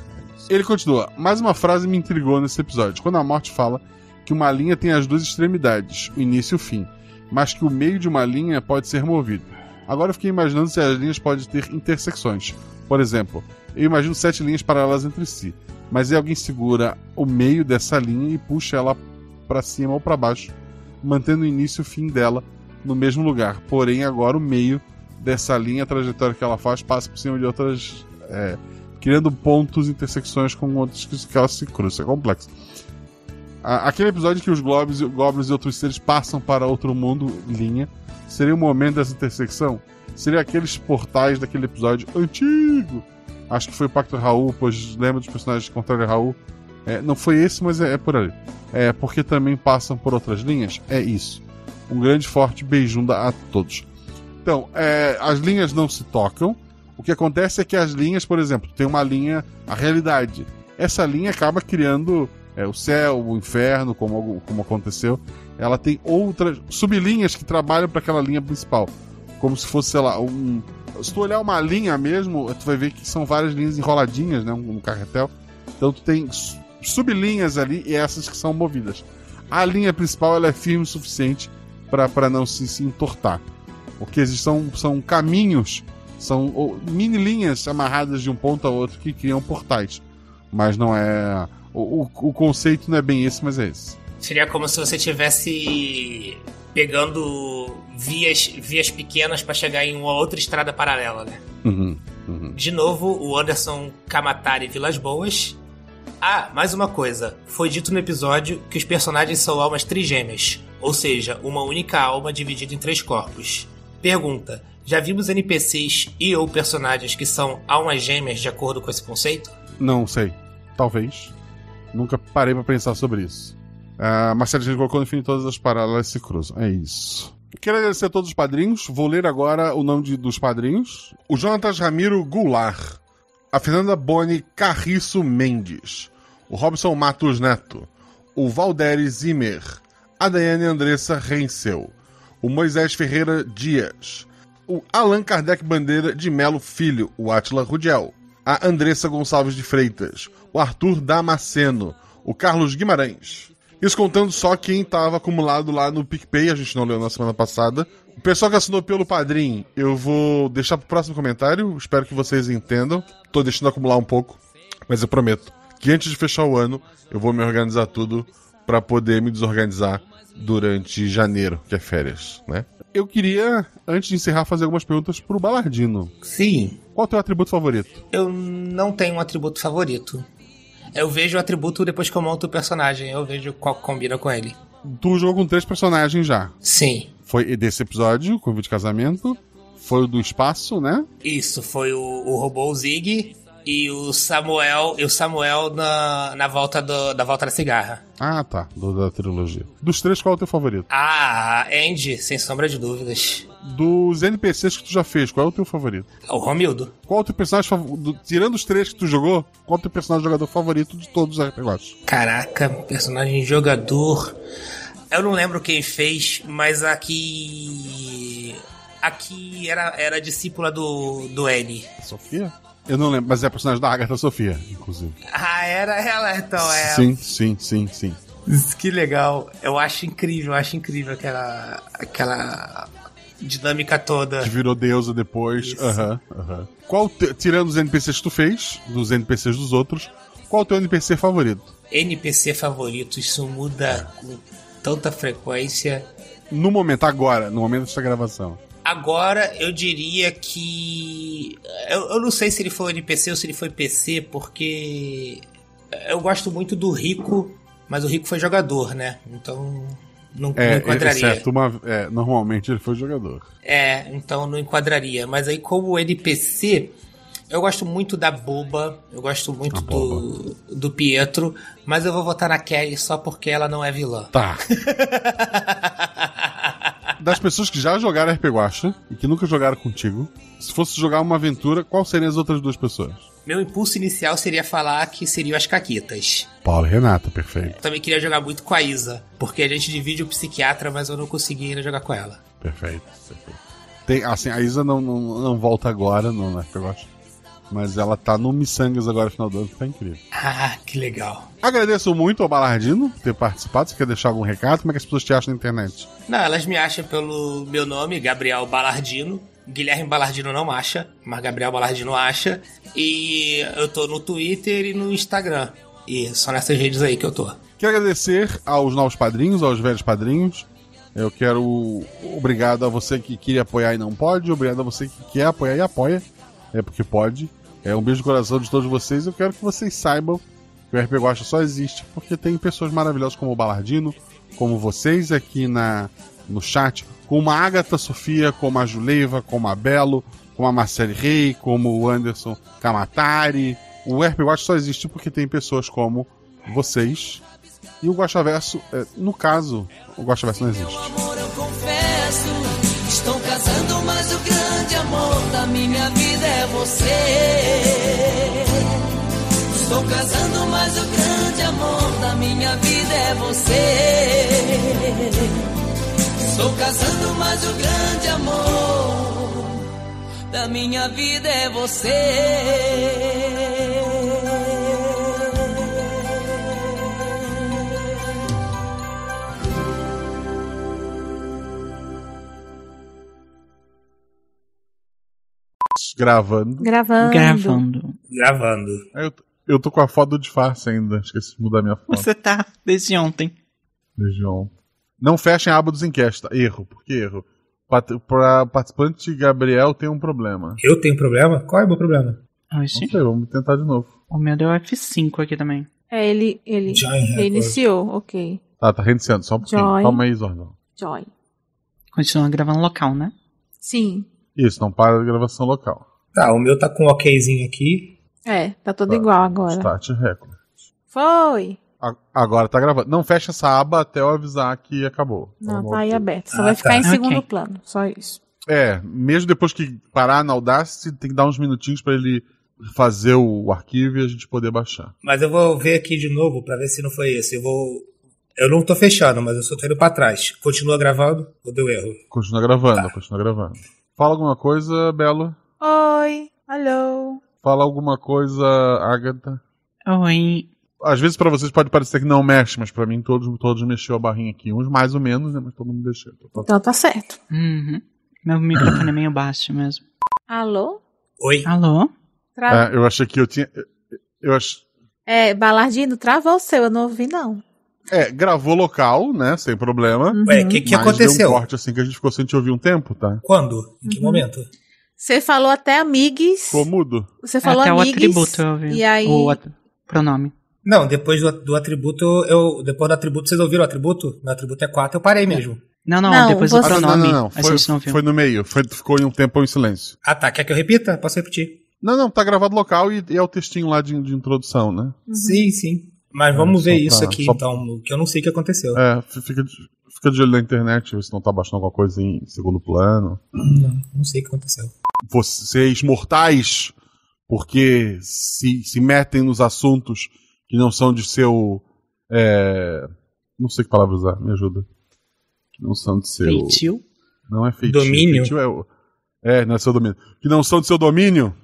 Ele continua. Mais uma frase me intrigou nesse episódio. Quando a morte fala que uma linha tem as duas extremidades, o início e o fim, mas que o meio de uma linha pode ser movido. Agora eu fiquei imaginando se as linhas podem ter intersecções. Por exemplo, eu imagino sete linhas paralelas entre si, mas aí alguém segura o meio dessa linha e puxa ela para cima ou para baixo, mantendo o início e o fim dela no mesmo lugar. Porém, agora o meio dessa linha, a trajetória que ela faz, passa por cima de outras, é, criando pontos, intersecções com outros que, ela se cruzam. É complexo. Aquele episódio que os Goblins, Goblins e outros seres passam para outro mundo, linha, Seria o momento dessa intersecção? Seria aqueles portais daquele episódio antigo. Acho que foi o Pacto Raul, pois lembra dos personagens contrário a Raul. É, não foi esse, mas é, é, por ali. É porque também passam por outras linhas? É isso. Um grande forte beijunda a todos. Então, é, as linhas não se tocam. O que acontece é que as linhas, por exemplo, tem uma linha, a realidade. Essa linha acaba criando é, o céu, o inferno, como, como aconteceu ela tem outras sublinhas que trabalham para aquela linha principal. Como se fosse, sei lá, um. Se tu olhar uma linha mesmo, tu vai ver que são várias linhas enroladinhas, né? Um, carretel. Então tu tem sublinhas ali e essas que são movidas. A linha principal ela é firme o suficiente para não se, se entortar. Porque são, são caminhos, são mini linhas amarradas de um ponto a outro que criam portais. Mas não é. O, o, o conceito não é bem esse, mas é esse. Seria como se você tivesse pegando vias, vias pequenas para chegar em uma outra estrada paralela, né? Uhum, uhum. De novo, o Anderson Kamatari Vilas Boas. Ah, mais uma coisa. Foi dito no episódio que os personagens são almas trigêmeas, ou seja, uma única alma dividida em três corpos. Pergunta: já vimos NPCs e ou personagens que são almas gêmeas de acordo com esse conceito? Não sei. Talvez. Nunca parei para pensar sobre isso. Uh, Marcelo gente colocou no fim todas as paralelas se cruzam. É isso. Quero agradecer a todos os padrinhos. Vou ler agora o nome de, dos padrinhos: o Jonatas Ramiro Goulart, a Fernanda Boni Carriço Mendes, o Robson Matos Neto, o Valdere Zimmer, a Daiane Andressa Reinsel, o Moisés Ferreira Dias, o Allan Kardec Bandeira de Melo Filho, o Atila Rudiel, a Andressa Gonçalves de Freitas, o Arthur Damasceno, o Carlos Guimarães, isso contando só quem estava acumulado lá no PicPay, a gente não leu na semana passada. O pessoal que assinou pelo Padrim, eu vou deixar pro próximo comentário, espero que vocês entendam. Tô deixando acumular um pouco, mas eu prometo que antes de fechar o ano, eu vou me organizar tudo para poder me desorganizar durante janeiro, que é férias, né? Eu queria, antes de encerrar, fazer algumas perguntas pro Balardino. Sim. Qual é o teu atributo favorito? Eu não tenho um atributo favorito. Eu vejo o atributo depois que eu monto o personagem. Eu vejo qual combina com ele. Tu jogou com três personagens já. Sim. Foi desse episódio, convite de casamento. Foi o do espaço, né? Isso, foi o, o robô Zig. E o Samuel, e o Samuel na, na volta do- da volta da cigarra. Ah, tá. Do, da trilogia. Dos três, qual é o teu favorito? Ah, Andy, sem sombra de dúvidas. Dos NPCs que tu já fez, qual é o teu favorito? O Romildo. Qual é o teu personagem favorito? Tirando os três que tu jogou, qual é o teu personagem jogador favorito de todos os RPGs? Caraca, personagem jogador. Eu não lembro quem fez, mas aqui. Aqui era, era discípula do, do N. Sofia? Eu não lembro, mas é a personagem da Agatha Sofia, inclusive. Ah, era ela, então é. Sim, sim, sim, sim. Que legal. Eu acho incrível, eu acho incrível aquela. aquela dinâmica toda. Que virou deusa depois. Aham, aham. Qual, tirando os NPCs que tu fez, dos NPCs dos outros, qual o teu NPC favorito? NPC favorito, isso muda com tanta frequência. No momento, agora, no momento dessa gravação. Agora eu diria que. Eu, eu não sei se ele foi NPC ou se ele foi PC, porque eu gosto muito do Rico, mas o Rico foi jogador, né? Então não, não É, enquadraria. exceto uma. É, normalmente ele foi jogador. É, então não enquadraria. Mas aí, como NPC, eu gosto muito da Boba, eu gosto muito do, do Pietro, mas eu vou votar na Kelly só porque ela não é vilã. Tá. Das pessoas que já jogaram RP Guacha e que nunca jogaram contigo, se fosse jogar uma aventura, qual seriam as outras duas pessoas? Meu impulso inicial seria falar que seriam as Caquitas. Paulo e Renata, perfeito. Também queria jogar muito com a Isa, porque a gente divide o psiquiatra, mas eu não consegui ainda jogar com ela. Perfeito, perfeito. Tem, assim, a Isa não, não, não volta agora no RP Guacha, mas ela tá no Missangas agora no final do ano, que tá incrível. Ah, que legal. Agradeço muito ao Balardino por ter participado. Você quer deixar algum recado? Como é que as pessoas te acham na internet? Não, elas me acham pelo meu nome, Gabriel Balardino. Guilherme Balardino não acha, mas Gabriel Balardino acha. E eu tô no Twitter e no Instagram. E só nessas redes aí que eu tô. Quero agradecer aos novos padrinhos, aos velhos padrinhos. Eu quero. Obrigado a você que queria apoiar e não pode. Obrigado a você que quer apoiar e apoia. É porque pode. É um beijo no coração de todos vocês. Eu quero que vocês saibam que o RP Guacha só existe porque tem pessoas maravilhosas como o Balardino, como vocês aqui na, no chat, como a Agatha Sofia, como a Juleiva, como a Belo, como a Marcele Rey, como o Anderson Kamatari. O RP Guacha só existe porque tem pessoas como vocês. E o Guaxaverso, é, no caso, o Guaxaverso não existe. Estou casando, mas o grande amor da minha vida é você. Estou casando, mas o grande amor da minha vida é você. Estou casando, mas o grande amor da minha vida é você Gravando. Gravando. Gravando. Gravando. Aí Eu, eu tô com a foto do disfarce ainda. Esqueci de mudar minha foto. Você tá desde ontem. Região. Não fechem a aba dos enquetes. Erro. Por que erro? Pra participante Gabriel tem um problema. Eu tenho problema? Qual é o meu problema? Ah, Não esse- sei, vamos tentar de novo. O meu deu F5 aqui também. É, ele, ele, Join ele record. iniciou, ok. Tá, tá reiniciando, só um pouquinho. Calma aí, Zordão. Joy. Continua gravando local, né? Sim. Isso, não para a gravação local. Tá, o meu tá com um okzinho aqui. É, tá tudo Tá. igual agora. Start record. Foi! A- Agora tá gravando. Não fecha essa aba até eu avisar que acabou. Não, Vamos tá aí aqui. aberto. Só Ah, vai ficar tá. em Ok. segundo plano. Só isso. É, mesmo depois que parar na Audacity, tem que dar uns minutinhos pra ele fazer o arquivo e a gente poder baixar. Mas eu vou ver aqui de novo pra ver se não foi esse. Eu vou. Eu não tô fechando, mas eu só tô indo pra trás. Continua gravando ou deu erro? Continua gravando, continua gravando. Fala alguma coisa, Belo? Oi! Alô! Fala alguma coisa, Agatha? Oi. Às vezes pra vocês pode parecer que não mexe, mas pra mim todos, todos mexeu a barrinha aqui. Uns mais ou menos, né? Mas todo mundo mexeu. Então, tá- Então tá certo. Uhum. Meu microfone é meio baixo mesmo. Alô? Oi? Alô? Tra... É, eu achei que eu tinha. Eu ach... É, Balardino, travou o seu, eu não ouvi, não. É, gravou local, né? Sem problema. Ué, o que, que mas aconteceu? Deu um corte assim que a gente ficou sem te ouvir um tempo, tá? Quando? Em que Uhum. momento? Você falou até amigues. Ficou mudo. Você falou Até o amigues. atributo eu ouvi. E aí. O at- pronome. Não, depois do, do atributo, eu. Depois do atributo, vocês ouviram o atributo? Meu atributo é 4, eu parei mesmo. Não, não, Não, depois você- do Ah, não, pronome. não, não. Foi, não viu. foi no meio. Foi, ficou em um tempo em silêncio. Ah tá, quer que eu repita? Posso repetir. Não, não, tá gravado local e, e é o textinho lá de, de introdução, né? Sim, sim. Mas vamos É, ver isso aqui só- então, que eu não sei o que aconteceu. É, fica, de- fica de olho na internet, ver se não tá baixando alguma coisa em segundo plano. Não, não sei o que aconteceu. Vocês mortais, porque se, se metem nos assuntos que não são de seu. é, não sei que palavra usar, me ajuda. Que não são de seu. Feitio? Não é feitio. Domínio? Feitio é, o- é, não é seu domínio. Que não são de seu domínio,